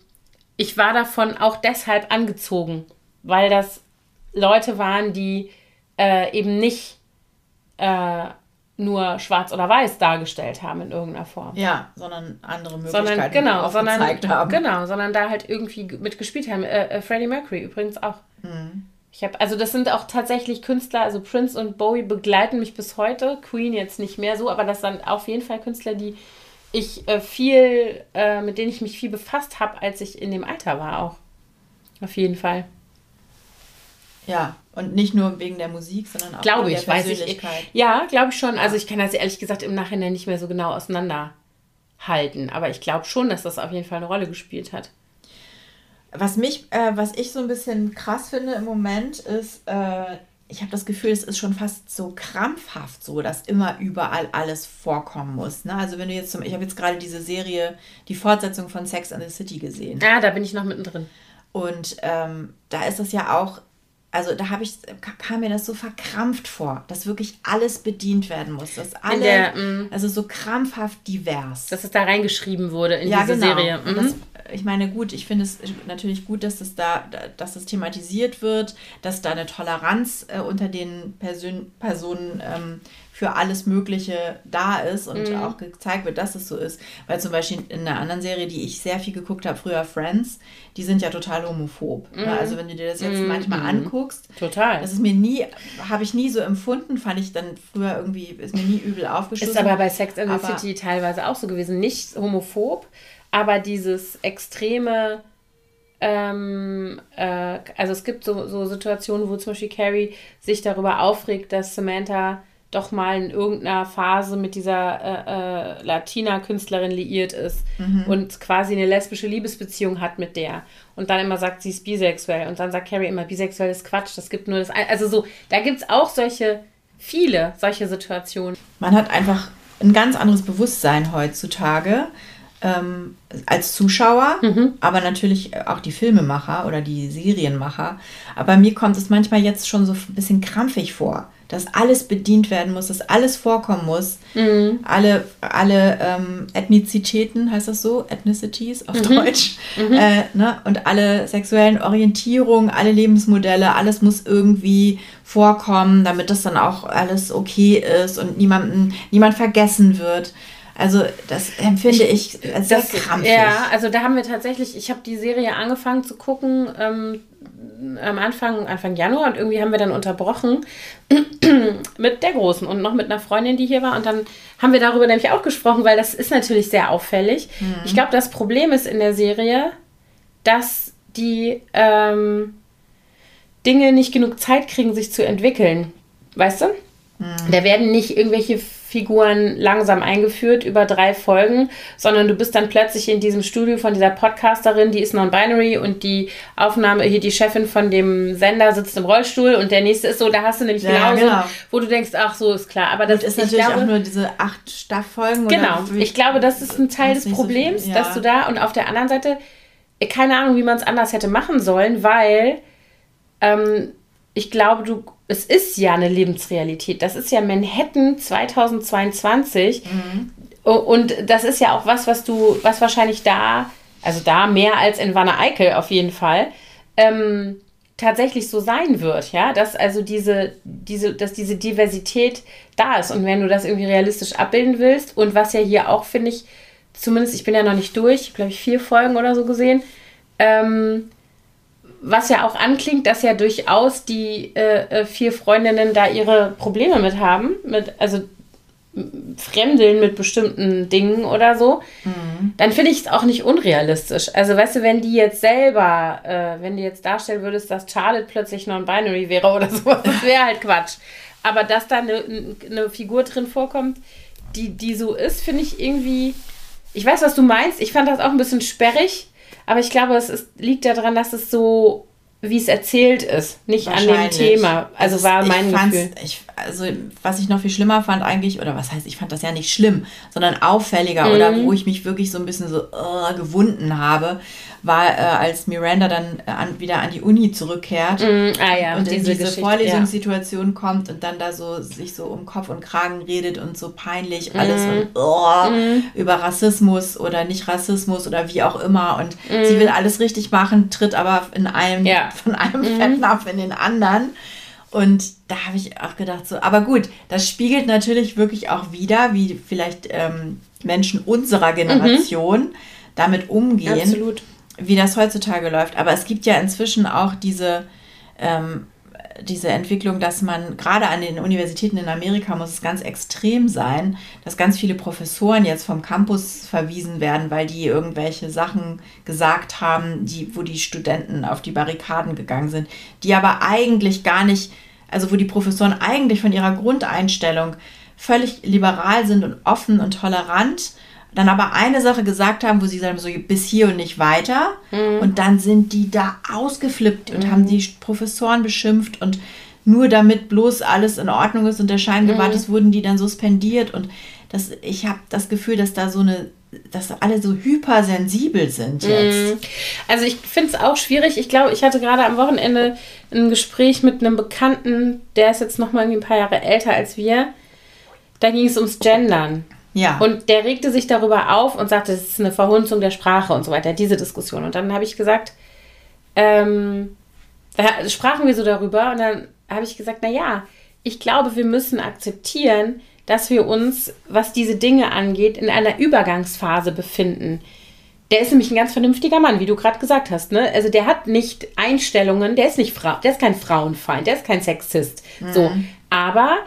Speaker 2: ich war davon auch deshalb angezogen, weil das Leute waren, die äh, eben nicht äh, nur schwarz oder weiß dargestellt haben in irgendeiner Form.
Speaker 1: Ja, sondern andere Möglichkeiten
Speaker 2: sondern, genau,
Speaker 1: sondern,
Speaker 2: haben. Genau, sondern da halt irgendwie mitgespielt haben. Äh, äh, Freddie Mercury übrigens auch. Mhm. Ich habe, also das sind auch tatsächlich Künstler, also Prince und Bowie begleiten mich bis heute, Queen jetzt nicht mehr so, aber das sind auf jeden Fall Künstler, die ich äh, viel, äh, mit denen ich mich viel befasst habe, als ich in dem Alter war auch. Auf jeden Fall.
Speaker 1: Ja, und nicht nur wegen der Musik, sondern auch
Speaker 2: glaube
Speaker 1: wegen
Speaker 2: ich, der Persönlichkeit. Ich, ja, glaube ich schon. Ja. Also ich kann das ehrlich gesagt im Nachhinein nicht mehr so genau auseinanderhalten. Aber ich glaube schon, dass das auf jeden Fall eine Rolle gespielt hat.
Speaker 1: Was mich, äh, was ich so ein bisschen krass finde im Moment, ist, äh, ich habe das Gefühl, es ist schon fast so krampfhaft so, dass immer überall alles vorkommen muss. Ne? Also wenn du jetzt zum, ich habe jetzt gerade diese Serie, die Fortsetzung von Sex and the City gesehen.
Speaker 2: Ja, da bin ich noch mittendrin.
Speaker 1: Und ähm, da ist es ja auch also da habe ich, kam mir das so verkrampft vor, dass wirklich alles bedient werden muss. Dass alle, der, mm. also so krampfhaft divers.
Speaker 2: Dass es da reingeschrieben wurde in ja, diese genau. Serie.
Speaker 1: Mhm. Das, ich meine, gut, ich finde es natürlich gut, dass das da, dass das thematisiert wird, dass da eine Toleranz äh, unter den Persön Personen ähm, für alles Mögliche da ist und mhm. auch gezeigt wird, dass es so ist. Weil zum Beispiel in einer anderen Serie, die ich sehr viel geguckt habe, früher Friends, die sind ja total homophob. Ne? Mhm. Also wenn du dir das jetzt mhm. manchmal anguckst, total. Das ist mir nie, habe ich nie so empfunden, fand ich dann früher irgendwie, ist mir nie übel aufgeschossen.
Speaker 2: Ist aber bei Sex and the City teilweise auch so gewesen. Nicht homophob, aber dieses extreme ähm, äh, also es gibt so, so Situationen, wo zum Beispiel Carrie sich darüber aufregt, dass Samantha doch mal in irgendeiner Phase mit dieser äh, äh, Latina-Künstlerin liiert ist mhm. und quasi eine lesbische Liebesbeziehung hat mit der und dann immer sagt, sie ist bisexuell und dann sagt Carrie immer, bisexuell ist Quatsch, das gibt nur das, also so, da gibt es auch solche, viele solche Situationen.
Speaker 1: Man hat einfach ein ganz anderes Bewusstsein heutzutage ähm, als Zuschauer, mhm. aber natürlich auch die Filmemacher oder die Serienmacher. Aber mir kommt es manchmal jetzt schon so ein bisschen krampfig vor dass alles bedient werden muss, dass alles vorkommen muss. Mhm. Alle, alle ähm, Ethnizitäten, heißt das so? Ethnicities auf mhm. Deutsch. Mhm. Äh, ne? Und alle sexuellen Orientierungen, alle Lebensmodelle, alles muss irgendwie vorkommen, damit das dann auch alles okay ist und niemanden, niemand vergessen wird. Also das empfinde ich, ich sehr das,
Speaker 2: krampfig. Ja, also da haben wir tatsächlich, ich habe die Serie angefangen zu gucken ähm, am Anfang, Anfang Januar und irgendwie haben wir dann unterbrochen mit der Großen und noch mit einer Freundin, die hier war. Und dann haben wir darüber nämlich auch gesprochen, weil das ist natürlich sehr auffällig. Mhm. Ich glaube, das Problem ist in der Serie, dass die ähm, Dinge nicht genug Zeit kriegen, sich zu entwickeln. Weißt du? Mhm. Da werden nicht irgendwelche Figuren langsam eingeführt über drei Folgen, sondern du bist dann plötzlich in diesem Studio von dieser Podcasterin, die ist non-binary und die Aufnahme, hier die Chefin von dem Sender sitzt im Rollstuhl und der nächste ist so, da hast du nämlich ja, genauso, genau. wo du denkst, ach so, ist klar. Aber das
Speaker 1: ist natürlich glaube, auch nur diese acht Stafffolgen.
Speaker 2: Genau, ich glaube, das ist ein Teil des Problems, so viel, ja. dass du da und auf der anderen Seite, keine Ahnung, wie man es anders hätte machen sollen, weil ähm, ich glaube, du es ist ja eine Lebensrealität. Das ist ja Manhattan 2022. Mhm. Und das ist ja auch was, was du, was wahrscheinlich da, also da mehr als in Wanne Eickel auf jeden Fall, ähm, tatsächlich so sein wird, ja, dass also diese, diese, dass diese Diversität da ist. Und wenn du das irgendwie realistisch abbilden willst, und was ja hier auch, finde ich, zumindest, ich bin ja noch nicht durch, glaube ich, vier Folgen oder so gesehen, ähm, was ja auch anklingt, dass ja durchaus die äh, äh, vier Freundinnen da ihre Probleme mit haben, mit, also Fremdeln mit bestimmten Dingen oder so, mhm. dann finde ich es auch nicht unrealistisch. Also, weißt du, wenn die jetzt selber, äh, wenn du jetzt darstellen würdest, dass Charlotte plötzlich non-binary wäre oder so, das wäre halt Quatsch. Aber dass da eine ne Figur drin vorkommt, die, die so ist, finde ich irgendwie. Ich weiß, was du meinst. Ich fand das auch ein bisschen sperrig. Aber ich glaube, es ist, liegt daran, dass es so wie es erzählt ist, nicht an dem Thema. Also, also war mein
Speaker 1: Gefühl. Ich, also was ich noch viel schlimmer fand eigentlich, oder was heißt, ich fand das ja nicht schlimm, sondern auffälliger mhm. oder wo ich mich wirklich so ein bisschen so uh, gewunden habe, war, äh, als Miranda dann äh, an, wieder an die Uni zurückkehrt mm, ah, ja, und in diese, diese Vorlesungssituation ja. kommt und dann da so sich so um Kopf und Kragen redet und so peinlich mm. alles und mm. über Rassismus oder nicht Rassismus oder wie auch immer und sie will alles richtig machen, tritt aber in einem ja. Von einem mm. Fettnapf in den anderen. Und da habe ich auch gedacht, so, aber gut, das spiegelt natürlich wirklich auch wieder, wie vielleicht ähm, Menschen unserer Generation mhm. damit umgehen. Absolut wie das heutzutage läuft. Aber es gibt ja inzwischen auch diese, ähm, diese Entwicklung, dass man gerade an den Universitäten in Amerika muss es ganz extrem sein, dass ganz viele Professoren jetzt vom Campus verwiesen werden, weil die irgendwelche Sachen gesagt haben, die, wo die Studenten auf die Barrikaden gegangen sind, die aber eigentlich gar nicht, also wo die Professoren eigentlich von ihrer Grundeinstellung völlig liberal sind und offen und tolerant dann aber eine Sache gesagt haben, wo sie sagen, so bis hier und nicht weiter. Mhm. Und dann sind die da ausgeflippt und mhm. haben die Professoren beschimpft und nur damit bloß alles in Ordnung ist und der Schein gewahrt ist, mhm. wurden die dann suspendiert. Und das, ich habe das Gefühl, dass da so eine, dass alle so hypersensibel sind jetzt.
Speaker 2: Mhm. Also ich finde es auch schwierig. Ich glaube, ich hatte gerade am Wochenende ein Gespräch mit einem Bekannten, der ist jetzt noch mal ein paar Jahre älter als wir. Da ging es ums Gendern. Ja. Und der regte sich darüber auf und sagte, es ist eine Verhunzung der Sprache und so weiter, diese Diskussion. Und dann habe ich gesagt, ähm, da sprachen wir so darüber und dann habe ich gesagt, naja, ich glaube, wir müssen akzeptieren, dass wir uns, was diese Dinge angeht, in einer Übergangsphase befinden. Der ist nämlich ein ganz vernünftiger Mann, wie du gerade gesagt hast. Ne? Also der hat nicht Einstellungen, der ist nicht Frau, der ist kein Frauenfeind, der ist kein Sexist. Mhm. So, aber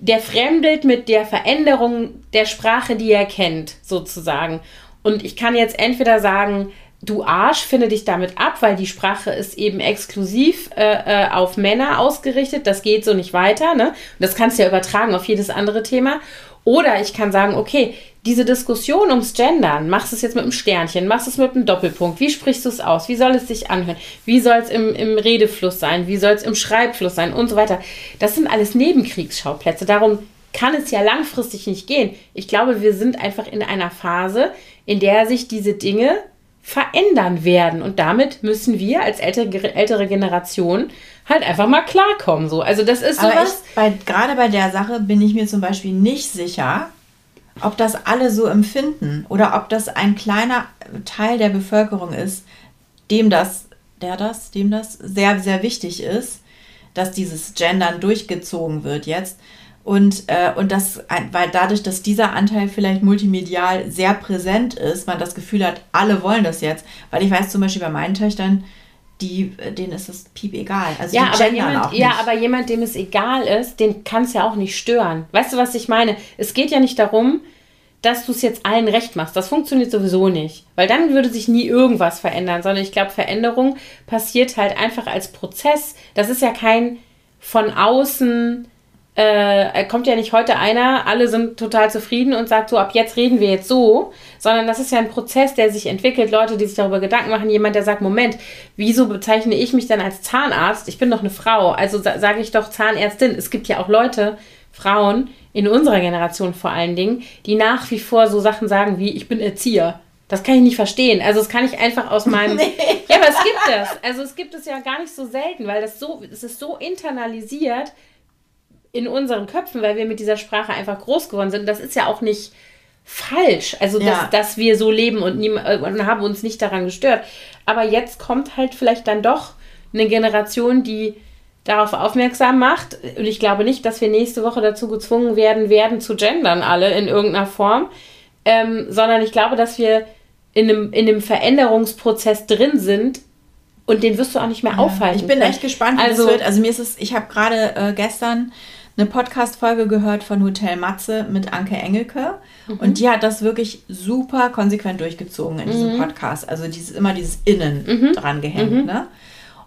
Speaker 2: der fremdelt mit der Veränderung der Sprache, die er kennt, sozusagen. Und ich kann jetzt entweder sagen, du Arsch, finde dich damit ab, weil die Sprache ist eben exklusiv äh, äh, auf Männer ausgerichtet. Das geht so nicht weiter. Ne? Und das kannst du ja übertragen auf jedes andere Thema. Oder ich kann sagen, okay, diese Diskussion ums Gendern, machst du es jetzt mit einem Sternchen, machst du es mit einem Doppelpunkt, wie sprichst du es aus, wie soll es sich anhören, wie soll es im, im Redefluss sein, wie soll es im Schreibfluss sein und so weiter. Das sind alles Nebenkriegsschauplätze. Darum kann es ja langfristig nicht gehen. Ich glaube, wir sind einfach in einer Phase, in der sich diese Dinge verändern werden. Und damit müssen wir als ältere, ältere Generation halt einfach mal klarkommen. So. Also das ist sowas.
Speaker 1: Aber ich, bei, gerade bei der Sache bin ich mir zum Beispiel nicht sicher, ob das alle so empfinden oder ob das ein kleiner Teil der Bevölkerung ist, dem das, der das, dem das sehr, sehr wichtig ist, dass dieses Gendern durchgezogen wird jetzt. Und, äh, und das, weil dadurch, dass dieser Anteil vielleicht multimedial sehr präsent ist, man das Gefühl hat, alle wollen das jetzt. Weil ich weiß zum Beispiel bei meinen Töchtern, die, denen ist es piep egal. Also
Speaker 2: ja, aber jemand, ja, aber jemand, dem es egal ist, den kann es ja auch nicht stören. Weißt du, was ich meine? Es geht ja nicht darum, dass du es jetzt allen recht machst. Das funktioniert sowieso nicht. Weil dann würde sich nie irgendwas verändern, sondern ich glaube, Veränderung passiert halt einfach als Prozess. Das ist ja kein von außen, äh, kommt ja nicht heute einer, alle sind total zufrieden und sagt so, ab jetzt reden wir jetzt so, sondern das ist ja ein Prozess, der sich entwickelt. Leute, die sich darüber Gedanken machen, jemand, der sagt, Moment, wieso bezeichne ich mich dann als Zahnarzt? Ich bin doch eine Frau, also sage ich doch Zahnärztin. Es gibt ja auch Leute, Frauen, in unserer Generation vor allen Dingen, die nach wie vor so Sachen sagen wie, ich bin Erzieher. Das kann ich nicht verstehen. Also das kann ich einfach aus meinem. Nee. Ja, aber es gibt das. Also es gibt es ja gar nicht so selten, weil das so, es ist so internalisiert in unseren Köpfen, weil wir mit dieser Sprache einfach groß geworden sind. Das ist ja auch nicht falsch. Also ja. dass, dass wir so leben und, nie, und haben uns nicht daran gestört. Aber jetzt kommt halt vielleicht dann doch eine Generation, die darauf aufmerksam macht. Und ich glaube nicht, dass wir nächste Woche dazu gezwungen werden werden, zu gendern alle in irgendeiner Form, ähm, sondern ich glaube, dass wir in einem, in einem Veränderungsprozess drin sind, und den wirst du auch nicht mehr aufhalten.
Speaker 1: Ich bin echt gespannt, wie also, das wird. Also mir ist es, ich habe gerade äh, gestern eine Podcast-Folge gehört von Hotel Matze mit Anke Engelke. Mhm. Und die hat das wirklich super konsequent durchgezogen in diesem mhm. Podcast. Also dieses, immer dieses Innen mhm. dran gehängt. Mhm. Ne?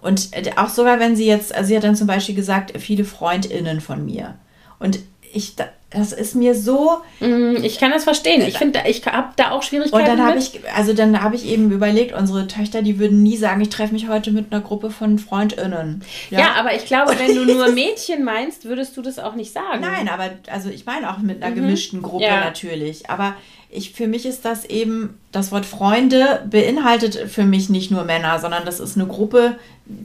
Speaker 1: Und äh, auch sogar, wenn sie jetzt, also sie hat dann zum Beispiel gesagt, viele FreundInnen von mir. Und ich, das ist mir so.
Speaker 2: Mm, ich kann das verstehen. Ich finde, ich habe da auch Schwierigkeiten.
Speaker 1: Und dann habe ich, also dann habe ich eben überlegt, unsere Töchter, die würden nie sagen, ich treffe mich heute mit einer Gruppe von FreundInnen.
Speaker 2: Ja, ja aber ich glaube, wenn du nur Mädchen meinst, würdest du das auch nicht sagen.
Speaker 1: Nein, aber also ich meine auch mit einer mhm. gemischten Gruppe ja. natürlich. Aber ich, für mich ist das eben, das Wort Freunde beinhaltet für mich nicht nur Männer, sondern das ist eine Gruppe,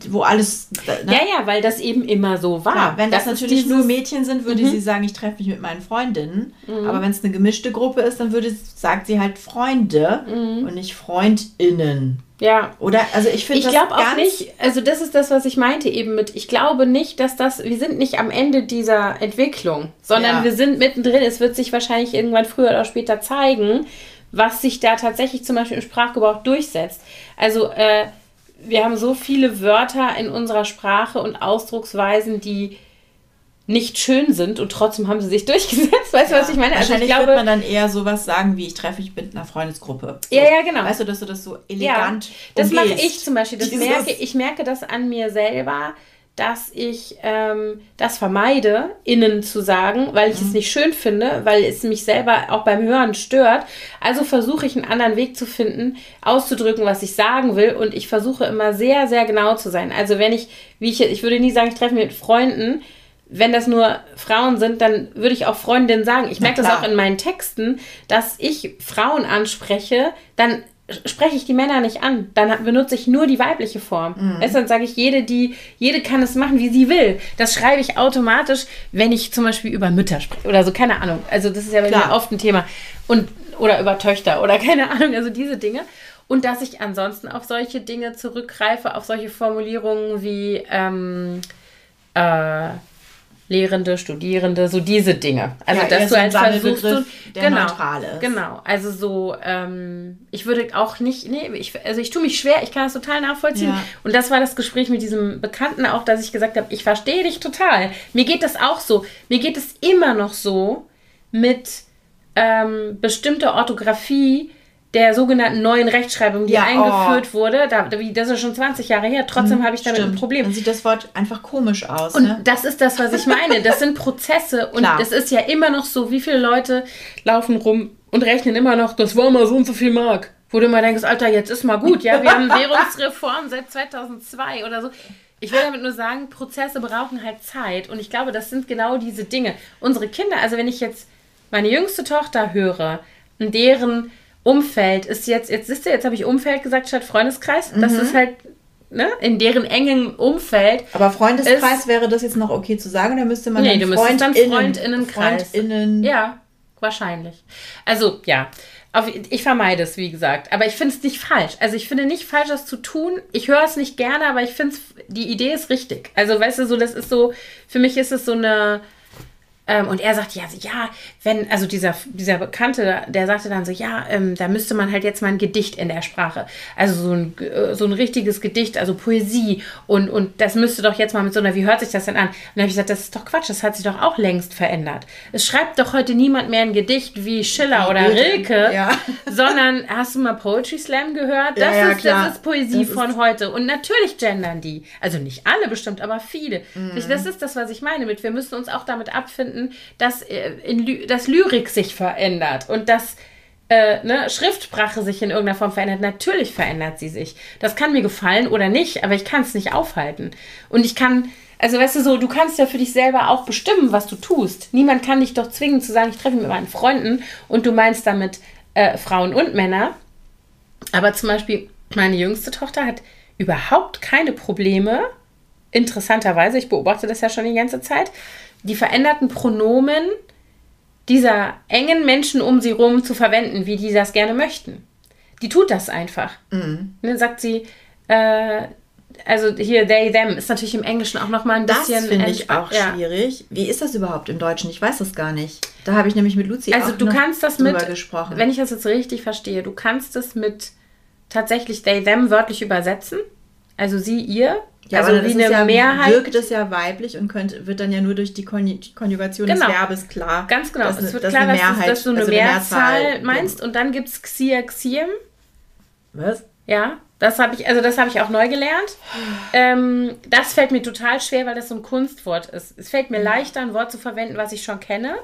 Speaker 1: wo alles.
Speaker 2: Ne? Ja, ja, weil das eben immer so war. Klar,
Speaker 1: wenn das, das natürlich nur Mädchen sind, würde mhm. sie sagen, ich treffe mich mit meinen Freundinnen. Mhm. Aber wenn es eine gemischte Gruppe ist, dann würde sagt sie halt Freunde mhm. und nicht FreundInnen. Ja. Oder, also ich finde
Speaker 2: Ich glaube auch nicht, also das ist das, was ich meinte eben mit, ich glaube nicht, dass das, wir sind nicht am Ende dieser Entwicklung, sondern ja. wir sind mittendrin. Es wird sich wahrscheinlich irgendwann früher oder später zeigen, was sich da tatsächlich zum Beispiel im Sprachgebrauch durchsetzt. Also, äh, wir haben so viele Wörter in unserer Sprache und Ausdrucksweisen, die nicht schön sind und trotzdem haben sie sich durchgesetzt. Weißt du, ja, was ich meine?
Speaker 1: Also wahrscheinlich ich glaube, wird man dann eher sowas sagen wie, ich treffe mich mit einer Freundesgruppe. So.
Speaker 2: Ja, ja, genau.
Speaker 1: Weißt du, dass du das so elegant ja,
Speaker 2: Das mache ich zum Beispiel. Das merke, ich merke das an mir selber, dass ich ähm, das vermeide, innen zu sagen, weil ich mhm. es nicht schön finde, weil es mich selber auch beim Hören stört. Also versuche ich einen anderen Weg zu finden, auszudrücken, was ich sagen will. Und ich versuche immer sehr, sehr genau zu sein. Also wenn ich, wie ich, ich würde nie sagen, ich treffe mich mit Freunden, wenn das nur Frauen sind, dann würde ich auch Freundinnen sagen. Ich merke das auch in meinen Texten, dass ich Frauen anspreche, dann spreche ich die Männer nicht an. Dann benutze ich nur die weibliche Form. Mhm. Weißt, dann sage ich, jede, die, jede kann es machen, wie sie will. Das schreibe ich automatisch, wenn ich zum Beispiel über Mütter spreche oder so, keine Ahnung. Also das ist ja bei mir oft ein Thema. Und, oder über Töchter oder keine Ahnung, also diese Dinge. Und dass ich ansonsten auf solche Dinge zurückgreife, auf solche Formulierungen wie ähm, äh, Lehrende, Studierende, so diese Dinge. Also ja, dass du als versuchst du, der genau, neutral ist. Genau, also so, ähm, ich würde auch nicht, nee, ich, also ich tue mich schwer, ich kann das total nachvollziehen. Ja. Und das war das Gespräch mit diesem Bekannten auch, dass ich gesagt habe, ich verstehe dich total. Mir geht das auch so. Mir geht es immer noch so mit ähm, bestimmter Orthographie, der sogenannten neuen Rechtschreibung, die ja, eingeführt oh. wurde, da, das ist schon 20 Jahre her, trotzdem mhm, habe ich damit stimmt. ein Problem.
Speaker 1: Dann sieht das Wort einfach komisch aus.
Speaker 2: Und ne? das ist das, was ich meine. Das sind Prozesse und es ist ja immer noch so, wie viele Leute laufen rum und rechnen immer noch, das war mal so und so viel Mark. Wo du immer denkst, Alter, jetzt ist mal gut, ja, wir haben Währungsreform seit 2002 oder so. Ich will damit nur sagen, Prozesse brauchen halt Zeit und ich glaube, das sind genau diese Dinge. Unsere Kinder, also wenn ich jetzt meine jüngste Tochter höre, deren Umfeld ist jetzt, jetzt siehst du, jetzt habe ich Umfeld gesagt statt Freundeskreis. Mhm. Das ist halt Ne, in deren engen Umfeld.
Speaker 1: Aber Freundeskreis ist, wäre das jetzt noch okay zu sagen, da müsste man nee, dann du Freund dann
Speaker 2: Freundinnenkreis. Freundinnen. Ja, wahrscheinlich. Also ja, auf, ich vermeide es, wie gesagt. Aber ich finde es nicht falsch. Also ich finde nicht falsch, das zu tun. Ich höre es nicht gerne, aber ich finde die Idee ist richtig. Also weißt du, so das ist so, für mich ist es so eine ähm, und er sagt, ja, ja, wenn, also dieser, dieser Bekannte, der sagte dann so, ja, ähm, da müsste man halt jetzt mal ein Gedicht in der Sprache. Also so ein, äh, so ein richtiges Gedicht, also Poesie. Und, und das müsste doch jetzt mal mit so einer, wie hört sich das denn an? Und dann habe ich gesagt, das ist doch Quatsch, das hat sich doch auch längst verändert. Es schreibt doch heute niemand mehr ein Gedicht wie Schiller oder Rilke, ja. sondern hast du mal Poetry Slam gehört? Das, ja, ja, ist, das ist Poesie das von ist heute. Und natürlich gendern die. Also nicht alle bestimmt, aber viele. Mhm. Das ist das, was ich meine mit, wir müssen uns auch damit abfinden, finden, dass, äh, in, dass Lyrik sich verändert und dass äh, ne, Schriftsprache sich in irgendeiner Form verändert. Natürlich verändert sie sich. Das kann mir gefallen oder nicht, aber ich kann es nicht aufhalten. Und ich kann, also weißt du so, du kannst ja für dich selber auch bestimmen, was du tust. Niemand kann dich doch zwingen zu sagen, ich treffe mich mit meinen Freunden und du meinst damit äh, Frauen und Männer. Aber zum Beispiel meine jüngste Tochter hat überhaupt keine Probleme, interessanterweise, ich beobachte das ja schon die ganze Zeit, die veränderten Pronomen dieser engen Menschen um sie rum zu verwenden, wie die das gerne möchten. Die tut das einfach. Mhm. Und dann sagt sie, äh, also hier they, them ist natürlich im Englischen auch nochmal ein bisschen.
Speaker 1: Das finde ich auch ja. schwierig. Wie ist das überhaupt im Deutschen? Ich weiß das gar nicht. Da habe ich nämlich mit Lucy
Speaker 2: also
Speaker 1: auch
Speaker 2: du kannst das mit, gesprochen. Wenn ich das jetzt richtig verstehe, du kannst es mit tatsächlich they, them wörtlich übersetzen. Also sie, ihr.
Speaker 1: Ja, also wie eine ja, Mehrheit. wirkt es ja weiblich und könnte, wird dann ja nur durch die Konjugation genau. des Verbes klar.
Speaker 2: Ganz genau. Dass, es wird dass klar, dass, Mehrheit, dass, du eine also Mehrzahl, Mehrzahl meinst. Und dann gibt es Xia Xiem.
Speaker 1: Was?
Speaker 2: Ja, das habe ich, also das habe ich auch neu gelernt. Ähm, das fällt mir total schwer, weil das so ein Kunstwort ist. Es fällt mir leichter, ein Wort zu verwenden, was ich schon kenne.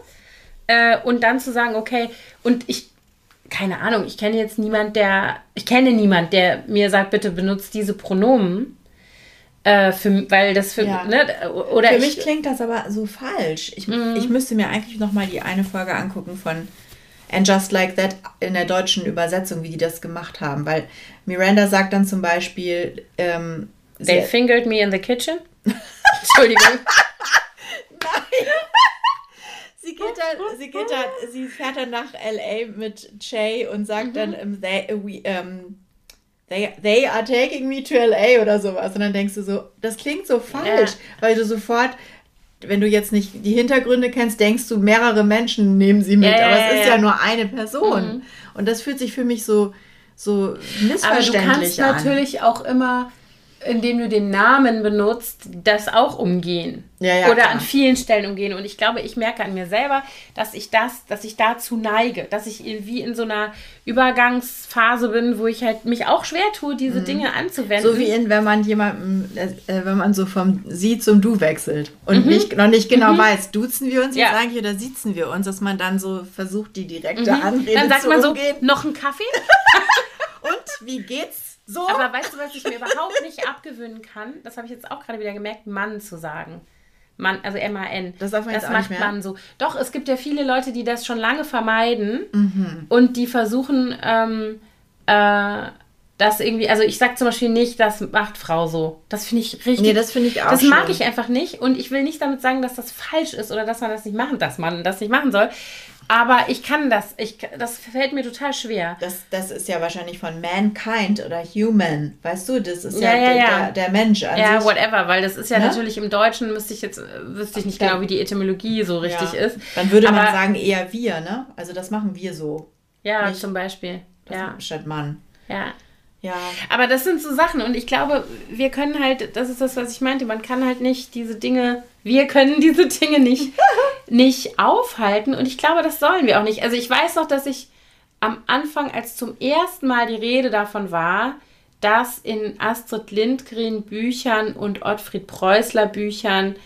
Speaker 2: Äh, und dann zu sagen, okay, und ich, keine Ahnung, ich kenne jetzt niemand, der, ich kenne niemand, der mir sagt, bitte benutzt diese Pronomen. Äh, für, weil das für,
Speaker 1: Ja.
Speaker 2: ne, oder
Speaker 1: Für
Speaker 2: ich,
Speaker 1: mich klingt das aber so falsch. Ich, ich müsste mir eigentlich noch mal die eine Folge angucken von And Just Like That in der deutschen Übersetzung, wie die das gemacht haben. Weil Miranda sagt dann zum Beispiel, ähm,
Speaker 2: They fingered me in the kitchen. Entschuldigung.
Speaker 1: Geht dann, sie geht dann, sie fährt dann nach LA mit Jay und sagt dann, ähm, they, äh, we, ähm, they, they are taking me to LA oder sowas. Und dann denkst du so, das klingt so falsch, weil du sofort, wenn du jetzt nicht die Hintergründe kennst, denkst du, mehrere Menschen nehmen sie mit.
Speaker 2: Ja, ja,
Speaker 1: aber
Speaker 2: ja,
Speaker 1: es ist
Speaker 2: ja.
Speaker 1: ja nur eine Person. Und das fühlt sich für mich so, so
Speaker 2: Aber du
Speaker 1: missverständlich
Speaker 2: kannst
Speaker 1: an.
Speaker 2: natürlich auch immer, indem du den Namen benutzt, das auch umgehen.
Speaker 1: Ja, ja,
Speaker 2: Oder
Speaker 1: klar.
Speaker 2: an vielen Stellen umgehen. Und ich glaube, ich merke an mir selber, dass ich das, dass ich dazu neige, dass ich irgendwie in so einer Übergangsphase bin, wo ich halt mich auch schwer tue, diese Dinge anzuwenden.
Speaker 1: Mhm. So wie in, wenn man jemanden, äh, wenn man so vom Sie zum Du wechselt und nicht, noch nicht genau weiß, duzen wir uns
Speaker 2: Mhm. Ja.
Speaker 1: jetzt eigentlich oder siezen wir uns, dass man dann so versucht, die direkte Anrede
Speaker 2: Mhm. Dann sagt
Speaker 1: zu
Speaker 2: man so,
Speaker 1: umgehen.
Speaker 2: noch einen Kaffee?
Speaker 1: Und wie geht's so?
Speaker 2: Aber weißt du, was ich mir überhaupt nicht abgewöhnen kann? Das habe ich jetzt auch gerade wieder gemerkt, Mann zu sagen. Mann, also M-A-N.
Speaker 1: Das darf man auch
Speaker 2: macht
Speaker 1: nicht mehr?
Speaker 2: man so. Doch, es gibt ja viele Leute, die das schon lange vermeiden
Speaker 1: Mhm.
Speaker 2: und die versuchen, ähm, äh, das irgendwie, also ich sag zum Beispiel nicht, das macht Frau so. Das finde ich richtig.
Speaker 1: Nee, das finde ich auch
Speaker 2: Das mag
Speaker 1: schlimm.
Speaker 2: ich einfach nicht und ich will nicht damit sagen, dass das falsch ist oder dass man das nicht machen, dass man das nicht machen soll. Aber ich kann das, ich, das fällt mir total schwer.
Speaker 1: das, das ist ja wahrscheinlich von Mankind oder Human, weißt du? Das ist ja,
Speaker 2: Ja, ja,
Speaker 1: der,
Speaker 2: ja.
Speaker 1: Der, der Mensch an
Speaker 2: Ja,
Speaker 1: sich.
Speaker 2: whatever, weil das ist ja
Speaker 1: Ne?
Speaker 2: natürlich im Deutschen, müsste ich jetzt, wüsste ich nicht
Speaker 1: Dann-
Speaker 2: genau, wie die Etymologie so richtig ist.
Speaker 1: Dann würde man
Speaker 2: Aber-
Speaker 1: sagen eher wir, ne? Also das machen wir so,
Speaker 2: Ja,
Speaker 1: nicht-
Speaker 2: zum Beispiel.
Speaker 1: das
Speaker 2: Ja,
Speaker 1: statt Mann.
Speaker 2: ja.
Speaker 1: Ja,
Speaker 2: Aber das sind so Sachen und ich glaube, wir können halt, das ist das, was ich meinte, man kann halt nicht diese Dinge, wir können diese Dinge nicht, nicht aufhalten und ich glaube, das sollen wir auch nicht. Also ich weiß noch, dass ich am Anfang, als zum ersten Mal die Rede davon war, dass in Astrid Lindgren Büchern und Ottfried Preußler Büchern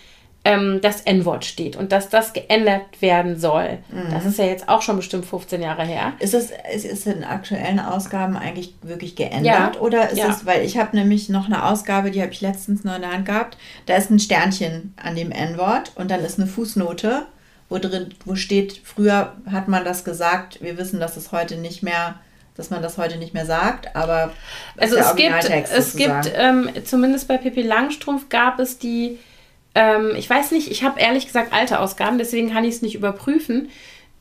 Speaker 2: ähm, das N-Wort steht und dass das geändert werden soll. Das ist ja jetzt auch schon bestimmt 15 Jahre her.
Speaker 1: Ist es ist es in aktuellen Ausgaben eigentlich wirklich geändert?
Speaker 2: Ja.
Speaker 1: Oder ist
Speaker 2: Ja.
Speaker 1: es, weil ich habe nämlich noch eine Ausgabe, die habe ich letztens noch in der Hand gehabt, da ist ein Sternchen an dem N-Wort und dann ist eine Fußnote, wo drin, wo steht, früher hat man das gesagt, wir wissen, dass es heute nicht mehr, dass man das heute nicht mehr sagt, aber
Speaker 2: Also
Speaker 1: ist
Speaker 2: es gibt, es gibt ähm, zumindest bei Pippi Langstrumpf gab es die, ähm, ich weiß nicht, ich habe ehrlich gesagt alte Ausgaben, deswegen kann ich es nicht überprüfen.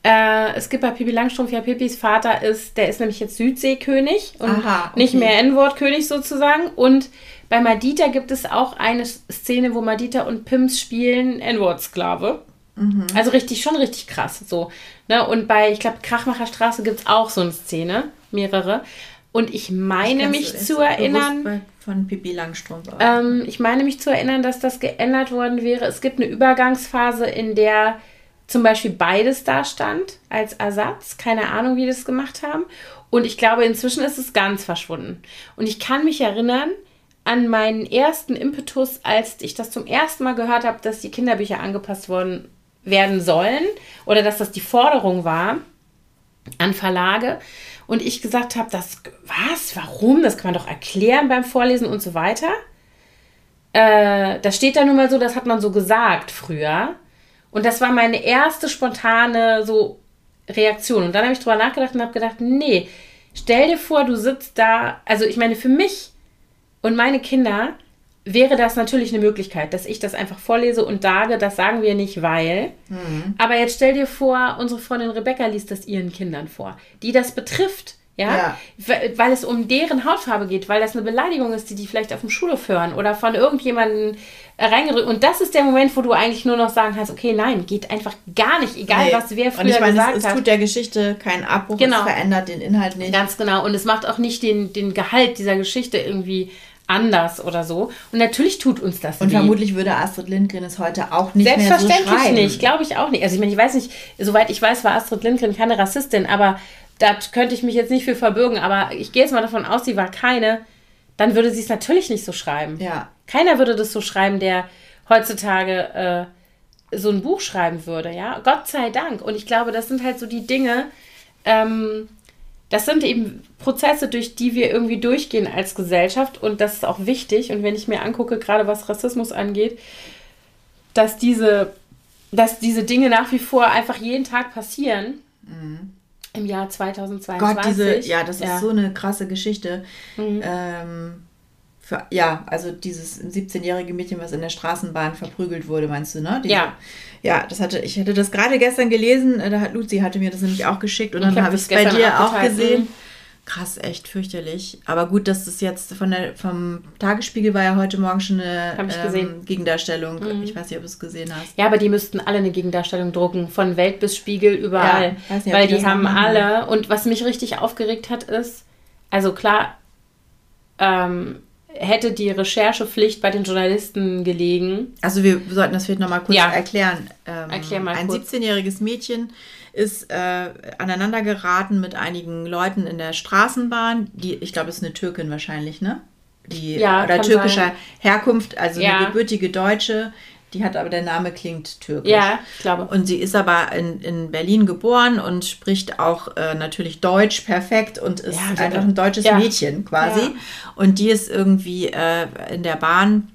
Speaker 2: Äh, es gibt bei Pippi Langstrumpf, ja, Pippis Vater ist, der ist nämlich jetzt Südseekönig und
Speaker 1: Aha, okay.
Speaker 2: nicht mehr N-Wort-König sozusagen. Und bei Madita gibt es auch eine Szene, wo Madita und Pims spielen N-Wort-Sklave.
Speaker 1: Mhm.
Speaker 2: Also richtig, schon richtig krass. So. Ne? Und bei, ich glaube, Krachmacherstraße gibt es auch so eine Szene, mehrere. Und ich meine
Speaker 1: Kannst
Speaker 2: mich zu erinnern,
Speaker 1: Von Pippi Langstrumpf.
Speaker 2: ähm, ich meine mich zu erinnern, dass das geändert worden wäre. Es gibt eine Übergangsphase, in der zum Beispiel beides da stand als Ersatz. Keine Ahnung, wie die das gemacht haben. Und ich glaube, inzwischen ist es ganz verschwunden. Und ich kann mich erinnern an meinen ersten Impetus, als ich das zum ersten Mal gehört habe, dass die Kinderbücher angepasst worden werden sollen oder dass das die Forderung war an Verlage und ich gesagt habe, das was, warum, das kann man doch erklären beim Vorlesen und so weiter. Äh, das steht da nun mal so, das hat man so gesagt früher. Und das war meine erste spontane so Reaktion. Und dann habe ich drüber nachgedacht und habe gedacht, nee, stell dir vor, du sitzt da, also ich meine für mich und meine Kinder wäre das natürlich eine Möglichkeit, dass ich das einfach vorlese und sage, das sagen wir nicht, weil. Aber jetzt stell dir vor, unsere Freundin Rebecca liest das ihren Kindern vor, die das betrifft. Ja?
Speaker 1: Ja.
Speaker 2: Weil- es um deren Hautfarbe geht, weil das eine Beleidigung ist, die die vielleicht auf dem Schulhof hören oder von irgendjemandem reingedrückt. Und das ist der Moment, wo du eigentlich nur noch sagen kannst, okay, nein, geht einfach gar nicht, egal
Speaker 1: Nee.
Speaker 2: was wer früher
Speaker 1: Und ich meine,
Speaker 2: gesagt
Speaker 1: es, es tut der Geschichte keinen Abbruch,
Speaker 2: Genau.
Speaker 1: es verändert den Inhalt nicht.
Speaker 2: Ganz genau. Und es macht auch nicht den, den Gehalt dieser Geschichte irgendwie anders oder so. Und natürlich tut uns das
Speaker 1: Und
Speaker 2: weh.
Speaker 1: vermutlich würde Astrid Lindgren es heute auch nicht mehr so
Speaker 2: Selbstverständlich
Speaker 1: schreiben.
Speaker 2: nicht, glaube ich auch nicht. Also ich meine, ich weiß nicht, soweit ich weiß, war Astrid Lindgren keine Rassistin, aber da könnte ich mich jetzt nicht für verbürgen, aber ich gehe jetzt mal davon aus, sie war keine, dann würde sie es natürlich nicht so schreiben.
Speaker 1: Ja.
Speaker 2: Keiner würde das so schreiben, der heutzutage so ein Buch schreiben würde, ja. Gott sei Dank. Und ich glaube, das sind halt so die Dinge, ähm, das sind eben Prozesse, durch die wir irgendwie durchgehen als Gesellschaft und das ist auch wichtig. Und wenn ich mir angucke, gerade was Rassismus angeht, dass diese, dass diese Dinge nach wie vor einfach jeden Tag passieren. Mhm. Im Jahr 2022. Gott, diese,
Speaker 1: ja, das ja. ist so eine krasse Geschichte. Mhm. Ähm, für, ja, also dieses 17-jährige Mädchen, was in der Straßenbahn verprügelt wurde, meinst du, ne? Diese, ja. Ja, das hatte, ich hatte das gerade gestern gelesen, äh, da hat Luzi hatte mir das nämlich auch geschickt und dann habe ich es bei dir auch gesehen. Mhm. Krass, echt fürchterlich. Aber gut, dass das jetzt von der, vom Tagesspiegel war ja heute Morgen schon eine ähm, Gegendarstellung. Mhm. Ich weiß nicht, ob du es gesehen hast.
Speaker 2: Ja, aber die müssten alle eine Gegendarstellung drucken. Von Welt bis Spiegel, überall. Ja, nicht, weil die, die haben alle. Und was mich richtig aufgeregt hat, ist, also klar, ähm, hätte die Recherchepflicht bei den Journalisten gelegen.
Speaker 1: Also wir sollten das vielleicht nochmal kurz ja. erklären. Ähm, Erklär mal ein 17-jähriges Mädchen ist äh, aneinander geraten mit einigen Leuten in der Straßenbahn. Die, ich glaube, es ist eine Türkin wahrscheinlich, ne? Die, ja, oder türkischer sein. Herkunft, also ja. eine gebürtige Deutsche, die hat aber, der Name klingt türkisch. Ja, ich glaube. Und sie ist aber in, in Berlin geboren und spricht auch äh, natürlich Deutsch perfekt und ist ja, einfach ein deutsches ja. Mädchen quasi. Ja. Und die ist irgendwie äh, in der Bahn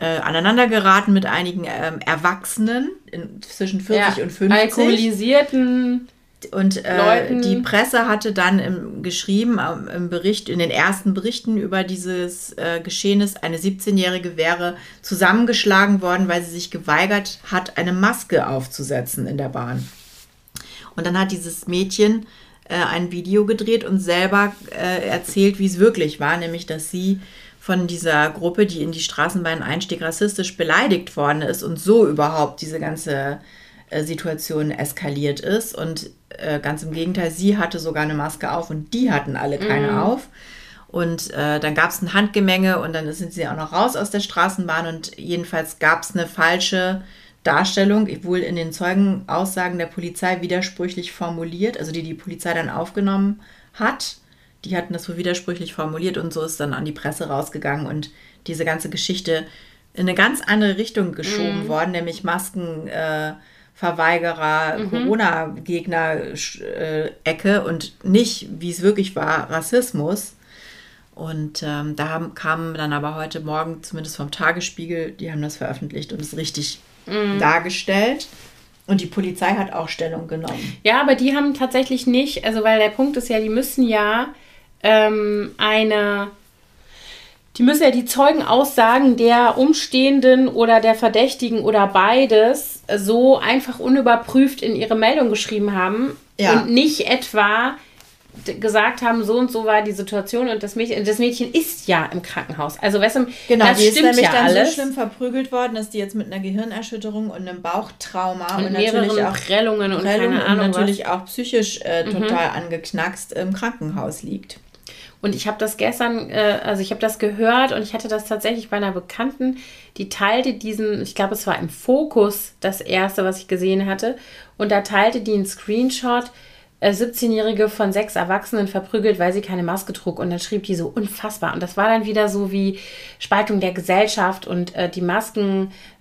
Speaker 1: äh, aneinander geraten mit einigen ähm, Erwachsenen in, zwischen 40 und 50. Alkoholisierten und äh, die Presse hatte dann im, geschrieben, im Bericht, in den ersten Berichten über dieses äh, Geschehnis, eine 17-Jährige wäre zusammengeschlagen worden, weil sie sich geweigert hat, eine Maske aufzusetzen in der Bahn. Und dann hat dieses Mädchen äh, ein Video gedreht und selber äh, erzählt, wie es wirklich war, nämlich dass sie von dieser Gruppe, die in die Straßenbahn einstieg, rassistisch beleidigt worden ist und so überhaupt diese ganze Situation eskaliert ist. Und äh, ganz im Gegenteil, sie hatte sogar eine Maske auf und die hatten alle keine mhm. auf. Und äh, dann gab es ein Handgemenge und dann sind sie auch noch raus aus der Straßenbahn und jedenfalls gab es eine falsche Darstellung, wohl in den Zeugenaussagen der Polizei widersprüchlich formuliert, also die die Polizei dann aufgenommen hat. Die hatten das wohl widersprüchlich formuliert und so ist dann an die Presse rausgegangen und diese ganze Geschichte in eine ganz andere Richtung geschoben mhm. worden, nämlich Masken. Äh, Verweigerer, mhm. Corona-Gegner-Ecke äh, und nicht, wie es wirklich war, Rassismus. Und ähm, da haben, kamen dann aber heute Morgen, zumindest vom Tagesspiegel, die haben das veröffentlicht und es richtig mhm. dargestellt. Und die Polizei hat auch Stellung genommen.
Speaker 2: Ja, aber die haben tatsächlich nicht, also weil der Punkt ist ja, die müssen ja ähm, eine die müssen ja die Zeugenaussagen der Umstehenden oder der Verdächtigen oder beides so einfach unüberprüft in ihre Meldung geschrieben haben ja. und nicht etwa gesagt haben, so und so war die Situation und das Mädchen, das Mädchen ist ja im Krankenhaus. Also weißt du, genau, das
Speaker 1: die ist nämlich ja dann alles. so schlimm verprügelt worden, dass die jetzt mit einer Gehirnerschütterung und einem Bauchtrauma und, und natürlich auch Prellungen und, Prellungen und natürlich was. auch psychisch äh, mhm. total mhm. angeknackst im Krankenhaus liegt.
Speaker 2: Und ich habe das gestern, äh, also ich habe das gehört und ich hatte das tatsächlich bei einer Bekannten, die teilte diesen, ich glaube, es war im Fokus das erste, was ich gesehen hatte. Und da teilte die einen Screenshot, 17-Jährige äh, von sechs Erwachsenen verprügelt, weil sie keine Maske trug. Und dann schrieb die so unfassbar. Und das war dann wieder so wie Spaltung der Gesellschaft und äh, die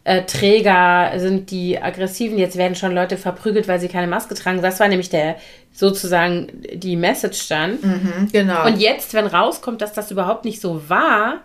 Speaker 2: Maskenträger sind die Aggressiven. Jetzt werden schon Leute verprügelt, weil sie keine Maske tragen. Das war nämlich der sozusagen die Message dann. Mhm, genau. Und jetzt, wenn rauskommt, dass das überhaupt nicht so war,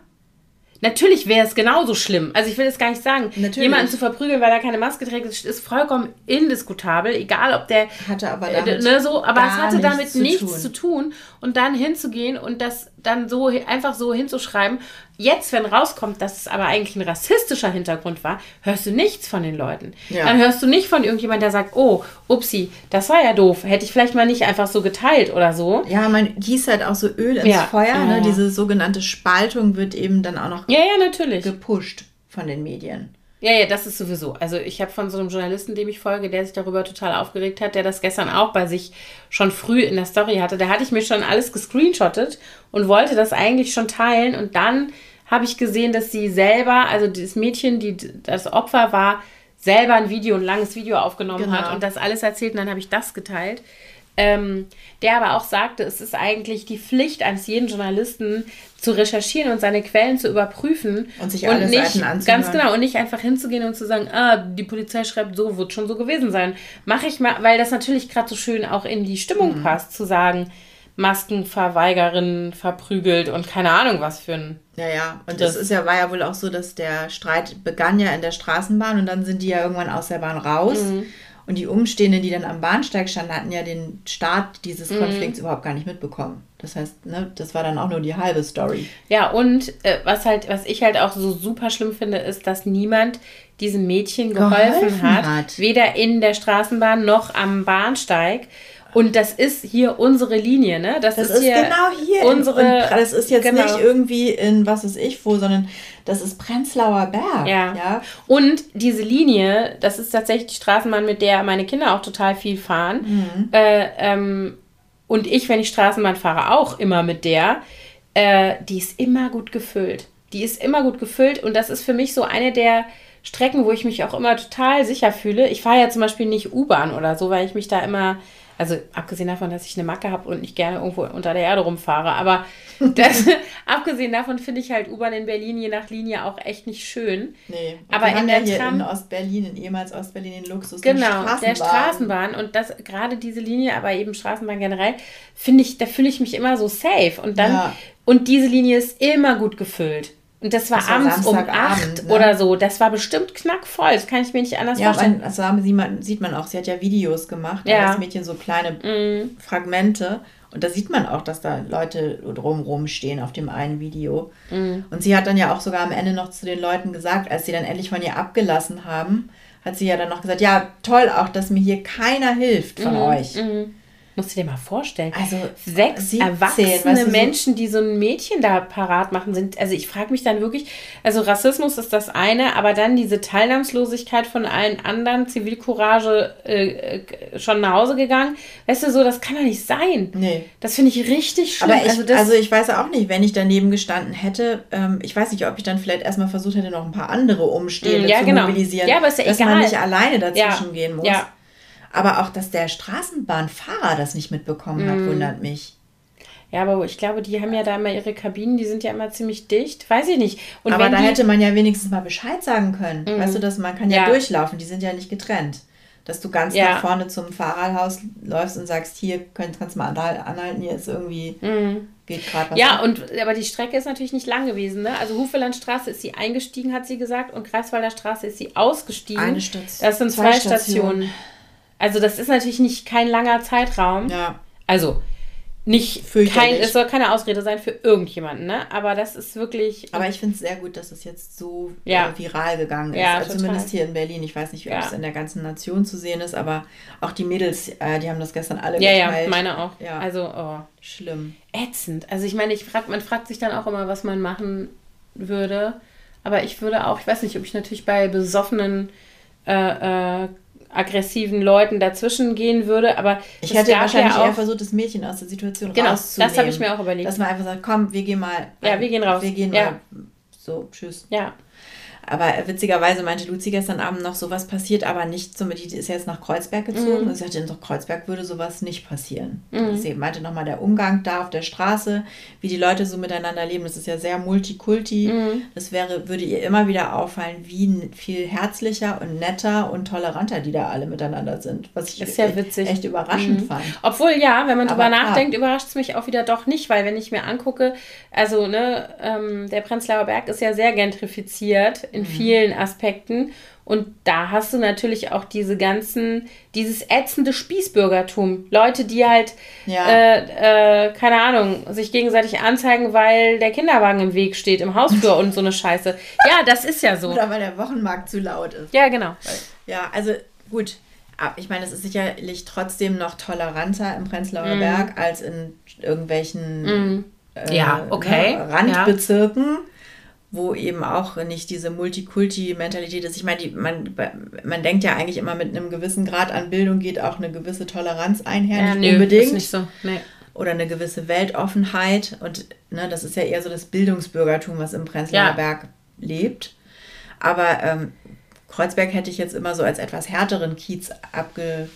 Speaker 2: Natürlich wäre es genauso schlimm. Also ich will es gar nicht sagen. Natürlich. Jemanden zu verprügeln, weil er keine Maske trägt, ist vollkommen indiskutabel. Egal, ob der hatte aber äh, damit ne, so, aber es hatte damit zu nichts tun. zu tun. Und dann hinzugehen und das dann so einfach so hinzuschreiben. Jetzt, wenn rauskommt, dass es aber eigentlich ein rassistischer Hintergrund war, hörst du nichts von den Leuten. Ja. Dann hörst du nicht von irgendjemand, der sagt, oh, upsi, das war ja doof. Hätte ich vielleicht mal nicht einfach so geteilt oder so.
Speaker 1: Ja, man gießt halt auch so Öl ins ja. Feuer. Ne? Ja. Diese sogenannte Spaltung wird eben dann auch noch
Speaker 2: ja, ja, natürlich.
Speaker 1: gepusht von den Medien.
Speaker 2: Ja, ja, das ist sowieso. Also ich habe von so einem Journalisten, dem ich folge, der sich darüber total aufgeregt hat, der das gestern auch bei sich schon früh in der Story hatte. Da hatte ich mir schon alles gescreenshottet und wollte das eigentlich schon teilen. Und dann habe ich gesehen, dass sie selber, also das Mädchen, die das Opfer war, selber ein Video, ein langes Video aufgenommen genau. hat und das alles erzählt. Und dann habe ich das geteilt. Ähm, der aber auch sagte, es ist eigentlich die Pflicht eines jeden Journalisten zu recherchieren und seine Quellen zu überprüfen und sich alle und nicht Seiten anzuhören. ganz genau und nicht einfach hinzugehen und zu sagen, ah, die Polizei schreibt so, wird schon so gewesen sein. Mache ich mal, weil das natürlich gerade so schön auch in die Stimmung mhm. passt, zu sagen, Maskenverweigerin verprügelt und keine Ahnung was für ein.
Speaker 1: Ja, ja. Und das ist ja, war ja wohl auch so, dass der Streit begann ja in der Straßenbahn und dann sind die ja irgendwann aus der Bahn raus. Mhm. Und die Umstehenden, die dann am Bahnsteig standen, hatten ja den Start dieses mhm. Konflikts mhm. überhaupt gar nicht mitbekommen. Das heißt, ne, das war dann auch nur die halbe Story.
Speaker 2: Ja, und äh, was halt, was ich halt auch so super schlimm finde, ist, dass niemand diesem Mädchen geholfen, geholfen hat, hat, weder in der Straßenbahn noch am Bahnsteig. Und das ist hier unsere Linie, ne? Das, das ist, hier genau hier.
Speaker 1: Unsere, in, das ist jetzt genau. nicht irgendwie in was ist ich wo, sondern das ist Prenzlauer Berg. Ja. ja.
Speaker 2: Und diese Linie, das ist tatsächlich die Straßenbahn, mit der meine Kinder auch total viel fahren. Mhm. Äh, ähm, und ich, wenn ich Straßenbahn fahre, auch immer mit der. Äh, die ist immer gut gefüllt. Die ist immer gut gefüllt und das ist für mich so eine der Strecken, wo ich mich auch immer total sicher fühle. Ich fahre ja zum Beispiel nicht U-Bahn oder so, weil ich mich da immer also abgesehen davon, dass ich eine Macke habe und nicht gerne irgendwo unter der Erde rumfahre, aber das, abgesehen davon finde ich halt U-Bahn in Berlin je nach Linie auch echt nicht schön. Nee, aber
Speaker 1: in der ja Tram in Ostberlin, in ehemals Ostberlin den Luxus
Speaker 2: genau, Straßenbahn. der Straßenbahn und das gerade diese Linie, aber eben Straßenbahn generell, finde ich, da fühle ich mich immer so safe und dann ja. und diese Linie ist immer gut gefüllt. Und das war, das war abends um acht ne? oder so. Das war bestimmt knackvoll. Das kann ich mir nicht anders
Speaker 1: ja, vorstellen. Ja, das sieht man, sieht man auch. Sie hat ja Videos gemacht. Ja. Das Mädchen so kleine mm. Fragmente. Und da sieht man auch, dass da Leute drumrum stehen auf dem einen Video. Mm. Und sie hat dann ja auch sogar am Ende noch zu den Leuten gesagt, als sie dann endlich von ihr abgelassen haben, hat sie ja dann noch gesagt, ja, toll auch, dass mir hier keiner hilft von mm. euch.
Speaker 2: Mm. Musst du dir mal vorstellen. Also sechs 17, erwachsene weißt du, Menschen, die so ein Mädchen da parat machen, sind. Also ich frage mich dann wirklich, also Rassismus ist das eine, aber dann diese Teilnahmslosigkeit von allen anderen, Zivilcourage äh, äh, schon nach Hause gegangen. Weißt du, so, das kann doch nicht sein. Nee. Das finde ich richtig schlimm.
Speaker 1: Aber ich, also, also, ich weiß auch nicht, wenn ich daneben gestanden hätte, ähm, ich weiß nicht, ob ich dann vielleicht erstmal versucht hätte, noch ein paar andere Umstehende mm, ja, zu genau. mobilisieren. Ja, aber ist ja dass egal. man nicht alleine dazwischen ja. gehen muss. Ja. Aber auch, dass der Straßenbahnfahrer das nicht mitbekommen hat, mm. wundert mich.
Speaker 2: Ja, aber ich glaube, die haben ja da immer ihre Kabinen, die sind ja immer ziemlich dicht. Weiß ich nicht.
Speaker 1: Und aber da die... hätte man ja wenigstens mal Bescheid sagen können. Mm. Weißt du, dass man kann ja, ja, durchlaufen, die sind ja nicht getrennt. Dass du ganz ja. nach vorne zum Fahrradhaus läufst und sagst, hier könnt, kannst du mal anhalten, hier ist irgendwie, mm.
Speaker 2: geht gerade was. Ja, ab. und aber die Strecke ist natürlich nicht lang gewesen. Ne? Also Hufelandstraße ist sie eingestiegen, hat sie gesagt, und Greifswalder Straße ist sie ausgestiegen. Eine Station. Das sind zwei, zwei Stationen. Stationen. Also das ist natürlich nicht kein langer Zeitraum. Ja. Also nicht kein, es soll keine Ausrede sein für irgendjemanden, ne? Aber das ist wirklich.
Speaker 1: Aber ich finde es sehr gut, dass es jetzt so ja. Äh, viral gegangen ist. Ja, also zumindest hier in Berlin. Ich weiß nicht, wie ja. es in der ganzen Nation zu sehen ist, aber auch die Mädels, äh, die haben das gestern alle
Speaker 2: ja, geteilt. Ja, meine auch. Ja. Also, oh. Schlimm. Ätzend. Also ich meine, ich frag, man fragt sich dann auch immer, was man machen würde. Aber ich würde auch, ich weiß nicht, ob ich natürlich bei besoffenen äh, äh, aggressiven Leuten dazwischen gehen würde, aber
Speaker 1: ich hätte wahrscheinlich ja eher versucht, das Mädchen aus der Situation genau, rauszunehmen. das habe ich mir auch überlegt. Dass man einfach sagt, komm, wir gehen mal. Ja, wir gehen raus. Wir gehen ja. mal. So, tschüss. Ja. Aber witzigerweise meinte Luzi gestern Abend noch, sowas passiert aber nicht. So, die ist jetzt nach Kreuzberg gezogen. Mhm. Und sie sagte, in Kreuzberg würde sowas nicht passieren. Mhm. Sie meinte nochmal der Umgang da auf der Straße, wie die Leute so miteinander leben. Das ist ja sehr multikulti. Mhm. Das wäre, würde ihr immer wieder auffallen, wie viel herzlicher und netter und toleranter die da alle miteinander sind. Was ich ist ja witzig. echt
Speaker 2: überraschend mhm. fand. Obwohl, ja, wenn man drüber aber, nachdenkt, überrascht es mich auch wieder doch nicht, weil wenn ich mir angucke, also ne, ähm, der Prenzlauer Berg ist ja sehr gentrifiziert in in mhm. vielen Aspekten. Und da hast du natürlich auch diese ganzen, dieses ätzende Spießbürgertum. Leute, die halt, ja. äh, äh, keine Ahnung, sich gegenseitig anzeigen, weil der Kinderwagen im Weg steht, im Hausflur und so eine Scheiße. Ja, das ist ja so.
Speaker 1: Oder weil der Wochenmarkt zu laut ist.
Speaker 2: Ja, genau.
Speaker 1: Ja, also gut. Ich meine, es ist sicherlich trotzdem noch toleranter im Prenzlauer mm. Berg als in irgendwelchen mm. äh, ja, okay. Ne, Randbezirken. Ja wo eben auch nicht diese Multikulti-Mentalität ist. Ich meine, die, man, man denkt ja eigentlich immer mit einem gewissen Grad an Bildung geht auch eine gewisse Toleranz einher, ja, nicht nö, unbedingt. Ist nicht so. Nee. Oder eine gewisse Weltoffenheit. Und ne, das ist ja eher so das Bildungsbürgertum, was im Prenzlauer ja. Berg lebt. Aber ähm, Kreuzberg hätte ich jetzt immer so als etwas härteren Kiez abge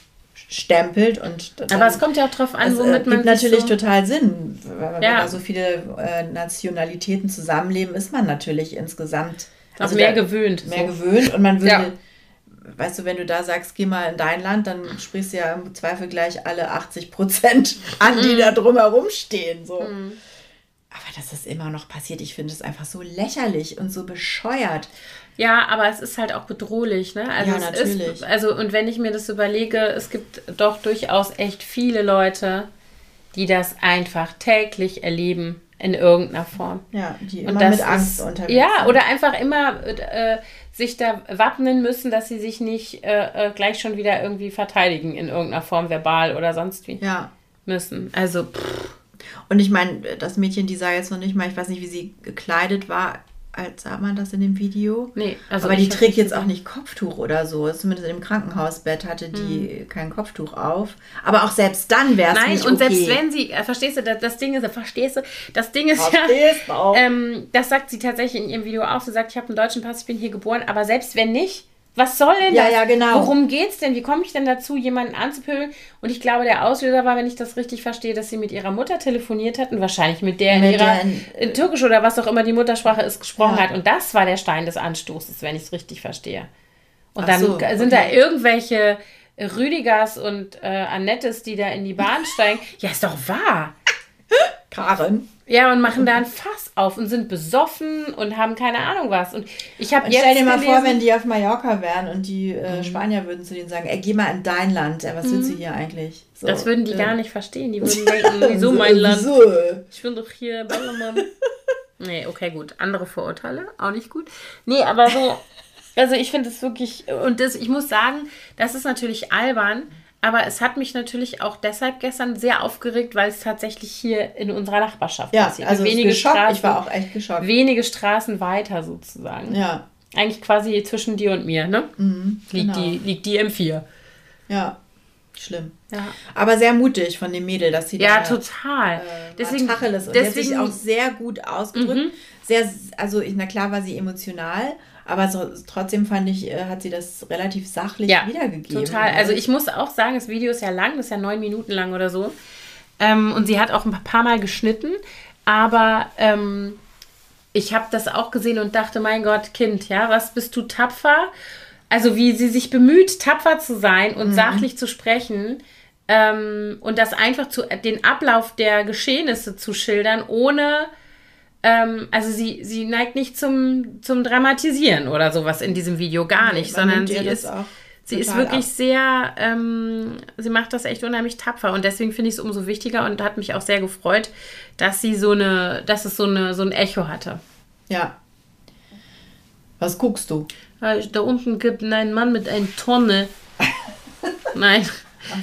Speaker 1: stempelt und
Speaker 2: aber es kommt ja auch darauf an, womit
Speaker 1: es, äh, man natürlich so total Sinn, wenn ja. da so viele äh, Nationalitäten zusammenleben, ist man natürlich insgesamt
Speaker 2: also mehr gewöhnt,
Speaker 1: mehr so. gewöhnt und man würde ja. weißt du, wenn du da sagst, geh mal in dein Land, dann sprichst du ja im Zweifel gleich alle 80 Prozent an, die mhm. da drumherum stehen. So. Mhm. Aber dass das immer noch passiert, ich finde es einfach so lächerlich und so bescheuert.
Speaker 2: Ja, aber es ist halt auch bedrohlich, ne? Also ja, natürlich. Ist, also, und wenn ich mir das überlege, es gibt doch durchaus echt viele Leute, die das einfach täglich erleben in irgendeiner Form.
Speaker 1: Ja, die immer mit Angst ist,
Speaker 2: unterwegs Ja, sind. oder einfach immer äh, sich da wappnen müssen, dass sie sich nicht äh, äh, gleich schon wieder irgendwie verteidigen in irgendeiner Form, verbal oder sonst wie. Ja. Müssen. Also, pff.
Speaker 1: Und ich meine, das Mädchen, die sah jetzt noch nicht mal, ich weiß nicht, wie sie gekleidet war, als sah man das in dem Video. Nee, also aber die trägt jetzt auch nicht Kopftuch oder so. Zumindest im Krankenhausbett hatte die hm. kein Kopftuch auf. Aber auch selbst dann wäre es nicht
Speaker 2: Nein, und okay. selbst wenn sie, äh, verstehst du, das, das, Ding ist, verstehst du, das Ding ist Verstehst ja, ähm, das sagt sie tatsächlich in ihrem Video auch. Sie sagt, ich habe einen deutschen Pass, ich bin hier geboren. Aber selbst wenn nicht, was soll denn
Speaker 1: ja, das? Ja, genau.
Speaker 2: Worum geht's denn? Wie komme ich denn dazu, jemanden anzupöbeln? Und ich glaube, der Auslöser war, wenn ich das richtig verstehe, dass sie mit ihrer Mutter telefoniert hat und wahrscheinlich mit der mit in ihrer in Türkisch oder was auch immer die Muttersprache ist gesprochen ja. hat. Und das war der Stein des Anstoßes, wenn ich es richtig verstehe. Und Ach dann so, sind da irgendwelche Rüdigers und äh, Annettes, die da in die Bahn steigen. Ja, ist doch wahr.
Speaker 1: Karen.
Speaker 2: Ja, und machen da ein Fass auf und sind besoffen und haben keine Ahnung was. Und ich habe jetzt.
Speaker 1: Stell dir mal gelesen, vor, wenn die auf Mallorca wären und die äh, mhm. Spanier würden zu denen sagen: Ey, geh mal in dein Land. Ja, was mhm. willst du hier eigentlich?
Speaker 2: So, das würden die äh, gar nicht verstehen. Die würden denken: Wieso mein Land? Wieso? Ich bin doch hier Ballermann. nee, okay, gut. Andere Vorurteile, auch nicht gut. Nee, aber so. Also ich finde es wirklich. Und das, ich muss sagen, das ist natürlich albern aber es hat mich natürlich auch deshalb gestern sehr aufgeregt, weil es tatsächlich hier in unserer Nachbarschaft
Speaker 1: ja, passiert. Also wenige Straßen, ich war auch echt geschockt.
Speaker 2: Wenige Straßen weiter sozusagen.
Speaker 1: Ja.
Speaker 2: Eigentlich quasi zwischen dir und mir, ne? Mhm, liegt, genau. die, liegt die M4.
Speaker 1: Ja. Schlimm. Ja. Aber sehr mutig von dem Mädel, dass sie
Speaker 2: ja, da total. Äh,
Speaker 1: deswegen, Tacheles. Und deswegen, sich auch sehr gut ausgedrückt. Mhm. Sehr, also, na klar war sie emotional, aber so, trotzdem fand ich, äh, hat sie das relativ sachlich ja, wiedergegeben.
Speaker 2: Total. Also ich muss auch sagen, das Video ist ja lang, das ist ja neun Minuten lang oder so. Ähm, und sie hat auch ein paar Mal geschnitten, aber ähm, ich habe das auch gesehen und dachte, mein Gott, Kind, ja, was bist du tapfer? Also wie sie sich bemüht, tapfer zu sein und mhm. sachlich zu sprechen. Ähm, und das einfach zu, den Ablauf der Geschehnisse zu schildern, ohne ähm, also sie, sie neigt nicht zum, zum Dramatisieren oder sowas in diesem Video, gar nee, nicht, sondern sie ist, sie ist wirklich ab. sehr, ähm, sie macht das echt unheimlich tapfer und deswegen finde ich es umso wichtiger und hat mich auch sehr gefreut, dass sie so eine, dass es so, eine, so ein Echo hatte.
Speaker 1: Ja. Was guckst du?
Speaker 2: Da unten gibt ein Mann mit einer Tonne. Nein.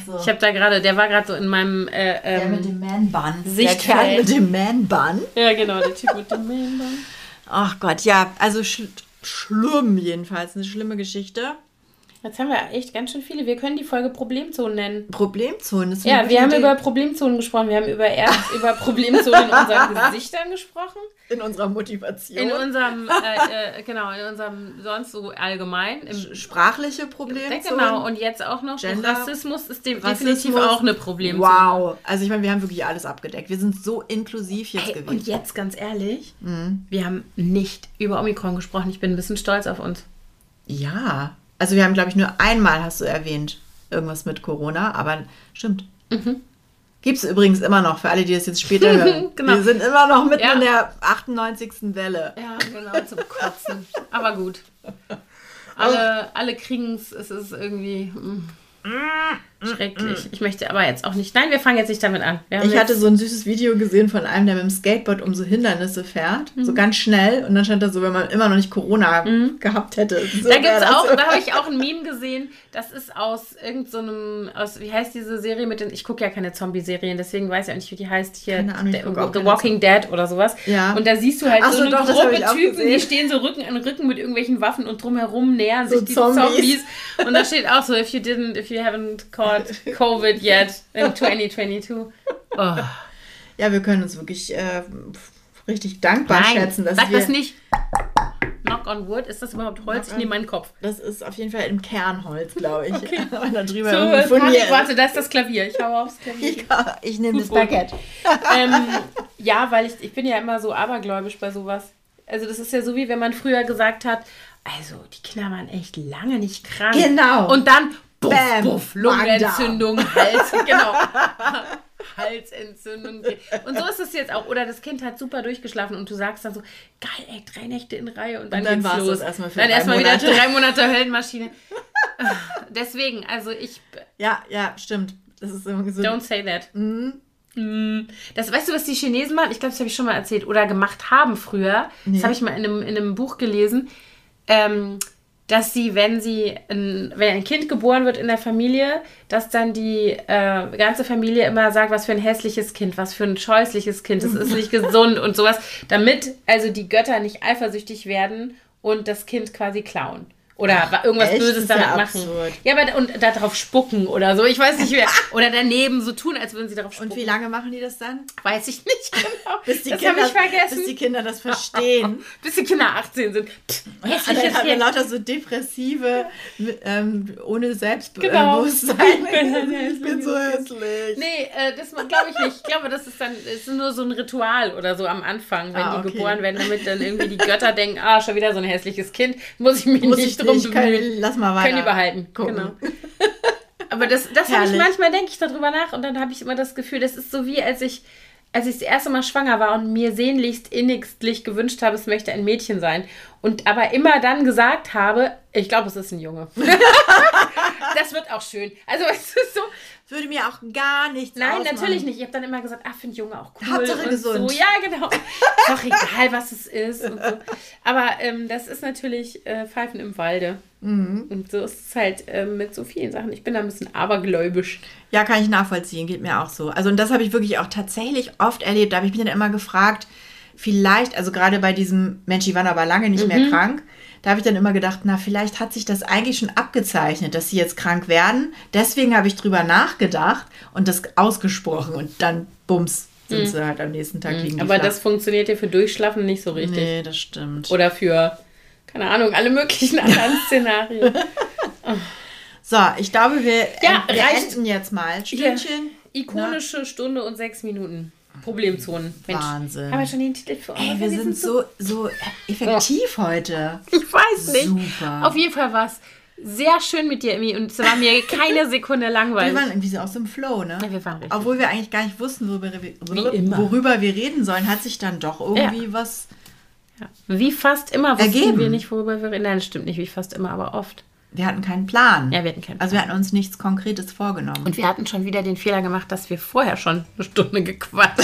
Speaker 2: So. Ich habe da gerade, der war gerade so in meinem äh,
Speaker 1: ähm, Der mit dem Man-Bun. Der Kerl mit dem Man-Bun.
Speaker 2: Ja, genau, der Typ mit dem Man-Bun.
Speaker 1: Ach Gott, ja, also sch schlimm jedenfalls, eine schlimme Geschichte.
Speaker 2: Jetzt haben wir echt ganz schön viele. Wir können die Folge Problemzonen nennen.
Speaker 1: Problemzonen?
Speaker 2: Ist ja, wir haben Idee. über Problemzonen gesprochen. Wir haben über, erst über Problemzonen in unseren Gesichtern gesprochen.
Speaker 1: In unserer Motivation.
Speaker 2: In unserem, äh, äh, genau, in unserem sonst so allgemein. Im,
Speaker 1: Sprachliche Problemzonen.
Speaker 2: Genau, und jetzt auch noch Gender, Rassismus ist dem, Rassismus, definitiv auch eine Problemzone.
Speaker 1: Wow. Also ich meine, wir haben wirklich alles abgedeckt. Wir sind so inklusiv jetzt hey, gewesen.
Speaker 2: Und jetzt ganz ehrlich, mhm. wir haben nicht über Omikron gesprochen. Ich bin ein bisschen stolz auf uns.
Speaker 1: Ja, also wir haben, glaube ich, nur einmal hast du erwähnt, irgendwas mit Corona, aber stimmt. Mhm. Gibt es übrigens immer noch, für alle, die das jetzt später hören. genau. Wir sind immer noch mitten ja. in der 98. Welle.
Speaker 2: Ja, genau, zum Kotzen. aber gut. Alle, alle kriegen es, es ist irgendwie. Mh. Mm. Schrecklich. Ich möchte aber jetzt auch nicht. Nein, wir fangen jetzt nicht damit an.
Speaker 1: ich hatte so ein süßes Video gesehen von einem, der mit dem Skateboard um so Hindernisse fährt. Mhm. So ganz schnell. Und dann stand da so, wenn man immer noch nicht Corona mhm. gehabt hätte.
Speaker 2: So da gibt's auch, da habe ich auch ein Meme gesehen. Das ist aus irgendeinem, so aus, wie heißt diese Serie mit den, ich gucke ja keine Zombie-Serien, deswegen weiß ich auch nicht, wie die heißt hier. Keine Ahnung, der, The Walking Dead oder sowas. Ja. Und da siehst du halt Ach so, eine doch, Gruppe Typen, die stehen so Rücken an Rücken mit irgendwelchen Waffen und drumherum nähern so sich die Zombies. Zombies. Und da steht auch so, if you didn't, if you haven't caught COVID yet in 2022. Oh.
Speaker 1: Ja, wir können uns wirklich äh, richtig dankbar
Speaker 2: Nein,
Speaker 1: schätzen, dass
Speaker 2: sag
Speaker 1: wir...
Speaker 2: das nicht. knock on wood. Ist das überhaupt Holz? Ich nehme meinen Kopf.
Speaker 1: Das ist auf jeden Fall im Kernholz, glaube ich.
Speaker 2: Okay.
Speaker 1: Und da drüber
Speaker 2: So,
Speaker 1: Furnier.
Speaker 2: warte, da ist das Klavier. Ich hau aufs Klavier.
Speaker 1: Ja, ich nehme das. Baguette.
Speaker 2: ähm, ja, weil ich, ich bin ja immer so abergläubisch bei sowas. Also das ist ja so wie wenn man früher gesagt hat, also die Kinder waren echt lange nicht krank.
Speaker 1: Genau.
Speaker 2: Und dann buff,
Speaker 1: Bam,
Speaker 2: buff, Lungenentzündung, Hals, genau. Halsentzündung. Und so ist es jetzt auch. Oder das Kind hat super durchgeschlafen und du sagst dann so, geil, ey, drei Nächte in Reihe und dann,
Speaker 1: Und dann
Speaker 2: geht's los.
Speaker 1: erstmal für
Speaker 2: dann erstmal wieder drei Monate Höllenmaschine. Deswegen, also ich,
Speaker 1: Ja, ja, stimmt. Das ist irgendwie so.
Speaker 2: Don't say that. Mm. Das weißt du, was die Chinesen machen? Ich glaube, das habe ich schon mal erzählt oder gemacht haben früher. Das habe ich mal in einem, in einem Buch gelesen, ähm, dass sie, wenn sie ein, wenn ein Kind geboren wird in der Familie, dass dann die äh, ganze Familie immer sagt, was für ein hässliches Kind, was für ein scheußliches Kind, das ist nicht gesund und sowas, damit also die Götter nicht eifersüchtig werden und das Kind quasi klauen. Oder wa- irgendwas
Speaker 1: echt?
Speaker 2: Böses damit
Speaker 1: ja
Speaker 2: machen.
Speaker 1: absurd.
Speaker 2: Ja, aber und darauf spucken oder so. Ich weiß nicht mehr. Oder daneben so tun, als würden sie darauf spucken.
Speaker 1: Und wie lange machen die das dann?
Speaker 2: Weiß ich nicht genau.
Speaker 1: Bis die,
Speaker 2: das
Speaker 1: Kinder,
Speaker 2: habe ich vergessen.
Speaker 1: bis die Kinder das verstehen.
Speaker 2: Bis die Kinder 18 sind. Pff,
Speaker 1: Und dann haben wir lauter so depressive, ähm, ohne
Speaker 2: Genau.
Speaker 1: Selbstbewusstsein.
Speaker 2: Ein
Speaker 1: ich bin so hässlich.
Speaker 2: Nee, äh, das glaube ich nicht. Ich glaube, das ist dann ist nur so ein Ritual oder so am Anfang, wenn
Speaker 1: Ah,
Speaker 2: die
Speaker 1: okay.
Speaker 2: geboren werden, damit dann irgendwie die Götter denken, ah, schon wieder so ein hässliches Kind, muss ich mich
Speaker 1: Muss
Speaker 2: nicht
Speaker 1: ich
Speaker 2: drum bemühen.
Speaker 1: lass mal weiter.
Speaker 2: Können die behalten.
Speaker 1: gucken.
Speaker 2: Genau. Aber das, das habe ich manchmal, denke ich darüber nach und dann habe ich immer das Gefühl, das ist so wie, als ich, als ich das erste Mal schwanger war und mir sehnlichst innigstlich gewünscht habe, es möchte ein Mädchen sein. Und aber immer dann gesagt habe, ich glaube, es ist ein Junge. das wird auch schön. Also es ist so,
Speaker 1: Würde mir auch gar nichts
Speaker 2: Nein,
Speaker 1: ausmachen.
Speaker 2: natürlich nicht. Ich habe dann immer gesagt, ah, finde Junge auch cool.
Speaker 1: Hauptsache
Speaker 2: und
Speaker 1: gesund.
Speaker 2: So. Ja, genau. Doch egal, was es ist. So. Aber ähm, das ist natürlich äh, Pfeifen im Walde.
Speaker 1: Mhm.
Speaker 2: Und so ist es halt ähm, mit so vielen Sachen. Ich bin da ein bisschen abergläubisch.
Speaker 1: Ja, kann ich nachvollziehen, geht mir auch so. Also und das habe ich wirklich auch tatsächlich oft erlebt. Da habe ich mich dann immer gefragt, vielleicht, also gerade bei diesem Mensch, die waren aber lange nicht mehr krank, da habe ich dann immer gedacht, na, vielleicht hat sich das eigentlich schon abgezeichnet, dass sie jetzt krank werden. Deswegen habe ich drüber nachgedacht und das ausgesprochen und dann, bums, sind sie halt am nächsten Tag liegen. die
Speaker 2: Aber das funktioniert ja für Durchschlafen nicht so richtig.
Speaker 1: Nee, das stimmt.
Speaker 2: Oder für, keine Ahnung, alle möglichen anderen Szenarien.
Speaker 1: So, ich glaube, wir,
Speaker 2: Ja,
Speaker 1: wir
Speaker 2: reicht.
Speaker 1: enden jetzt mal. Stündchen.
Speaker 2: Ikonische Stunde und sechs Minuten. Problemzonen. Mensch,
Speaker 1: Wahnsinn.
Speaker 2: Haben wir schon den Titel für
Speaker 1: Ey,
Speaker 2: euch?
Speaker 1: wir sind so, so effektiv heute.
Speaker 2: Ich weiß nicht.
Speaker 1: Super.
Speaker 2: Auf jeden Fall war es sehr schön mit dir, Emmy. Und es war mir keine Sekunde
Speaker 1: Wir
Speaker 2: langweilig.
Speaker 1: waren irgendwie so aus dem Flow, ne?
Speaker 2: Ja, wir waren richtig.
Speaker 1: Obwohl wir eigentlich gar nicht wussten, worüber, wir- worüber, wir reden sollen, hat sich dann doch irgendwie was.
Speaker 2: Ja. Wie fast immer wussten
Speaker 1: Ergeben.
Speaker 2: wir nicht, worüber wir reden. Nein, das stimmt nicht wie fast immer, aber oft.
Speaker 1: Wir hatten keinen Plan.
Speaker 2: Ja, wir hatten keinen
Speaker 1: Also wir hatten uns nichts Konkretes vorgenommen.
Speaker 2: Und wir hatten schon wieder den Fehler gemacht, dass wir vorher schon eine Stunde gequatscht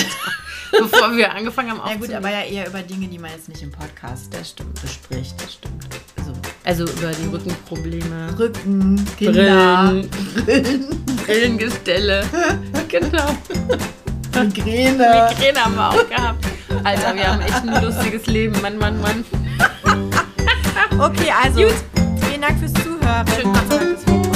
Speaker 2: haben, bevor wir angefangen haben
Speaker 1: ja gut,
Speaker 2: aufzunehmen.
Speaker 1: aber ja eher über Dinge, die man jetzt nicht im Podcast
Speaker 2: Das stimmt.
Speaker 1: bespricht. Das stimmt. Also
Speaker 2: Also über die Rückenprobleme,
Speaker 1: Rücken, Kinder,
Speaker 2: Brillen, Brillengestelle. genau.
Speaker 1: Migräne.
Speaker 2: Migräne haben wir auch gehabt. Alter, wir haben echt ein lustiges Leben. Mann, Mann, Mann.
Speaker 1: Okay, also Vielen Dank fürs Zuhören.
Speaker 2: Schönen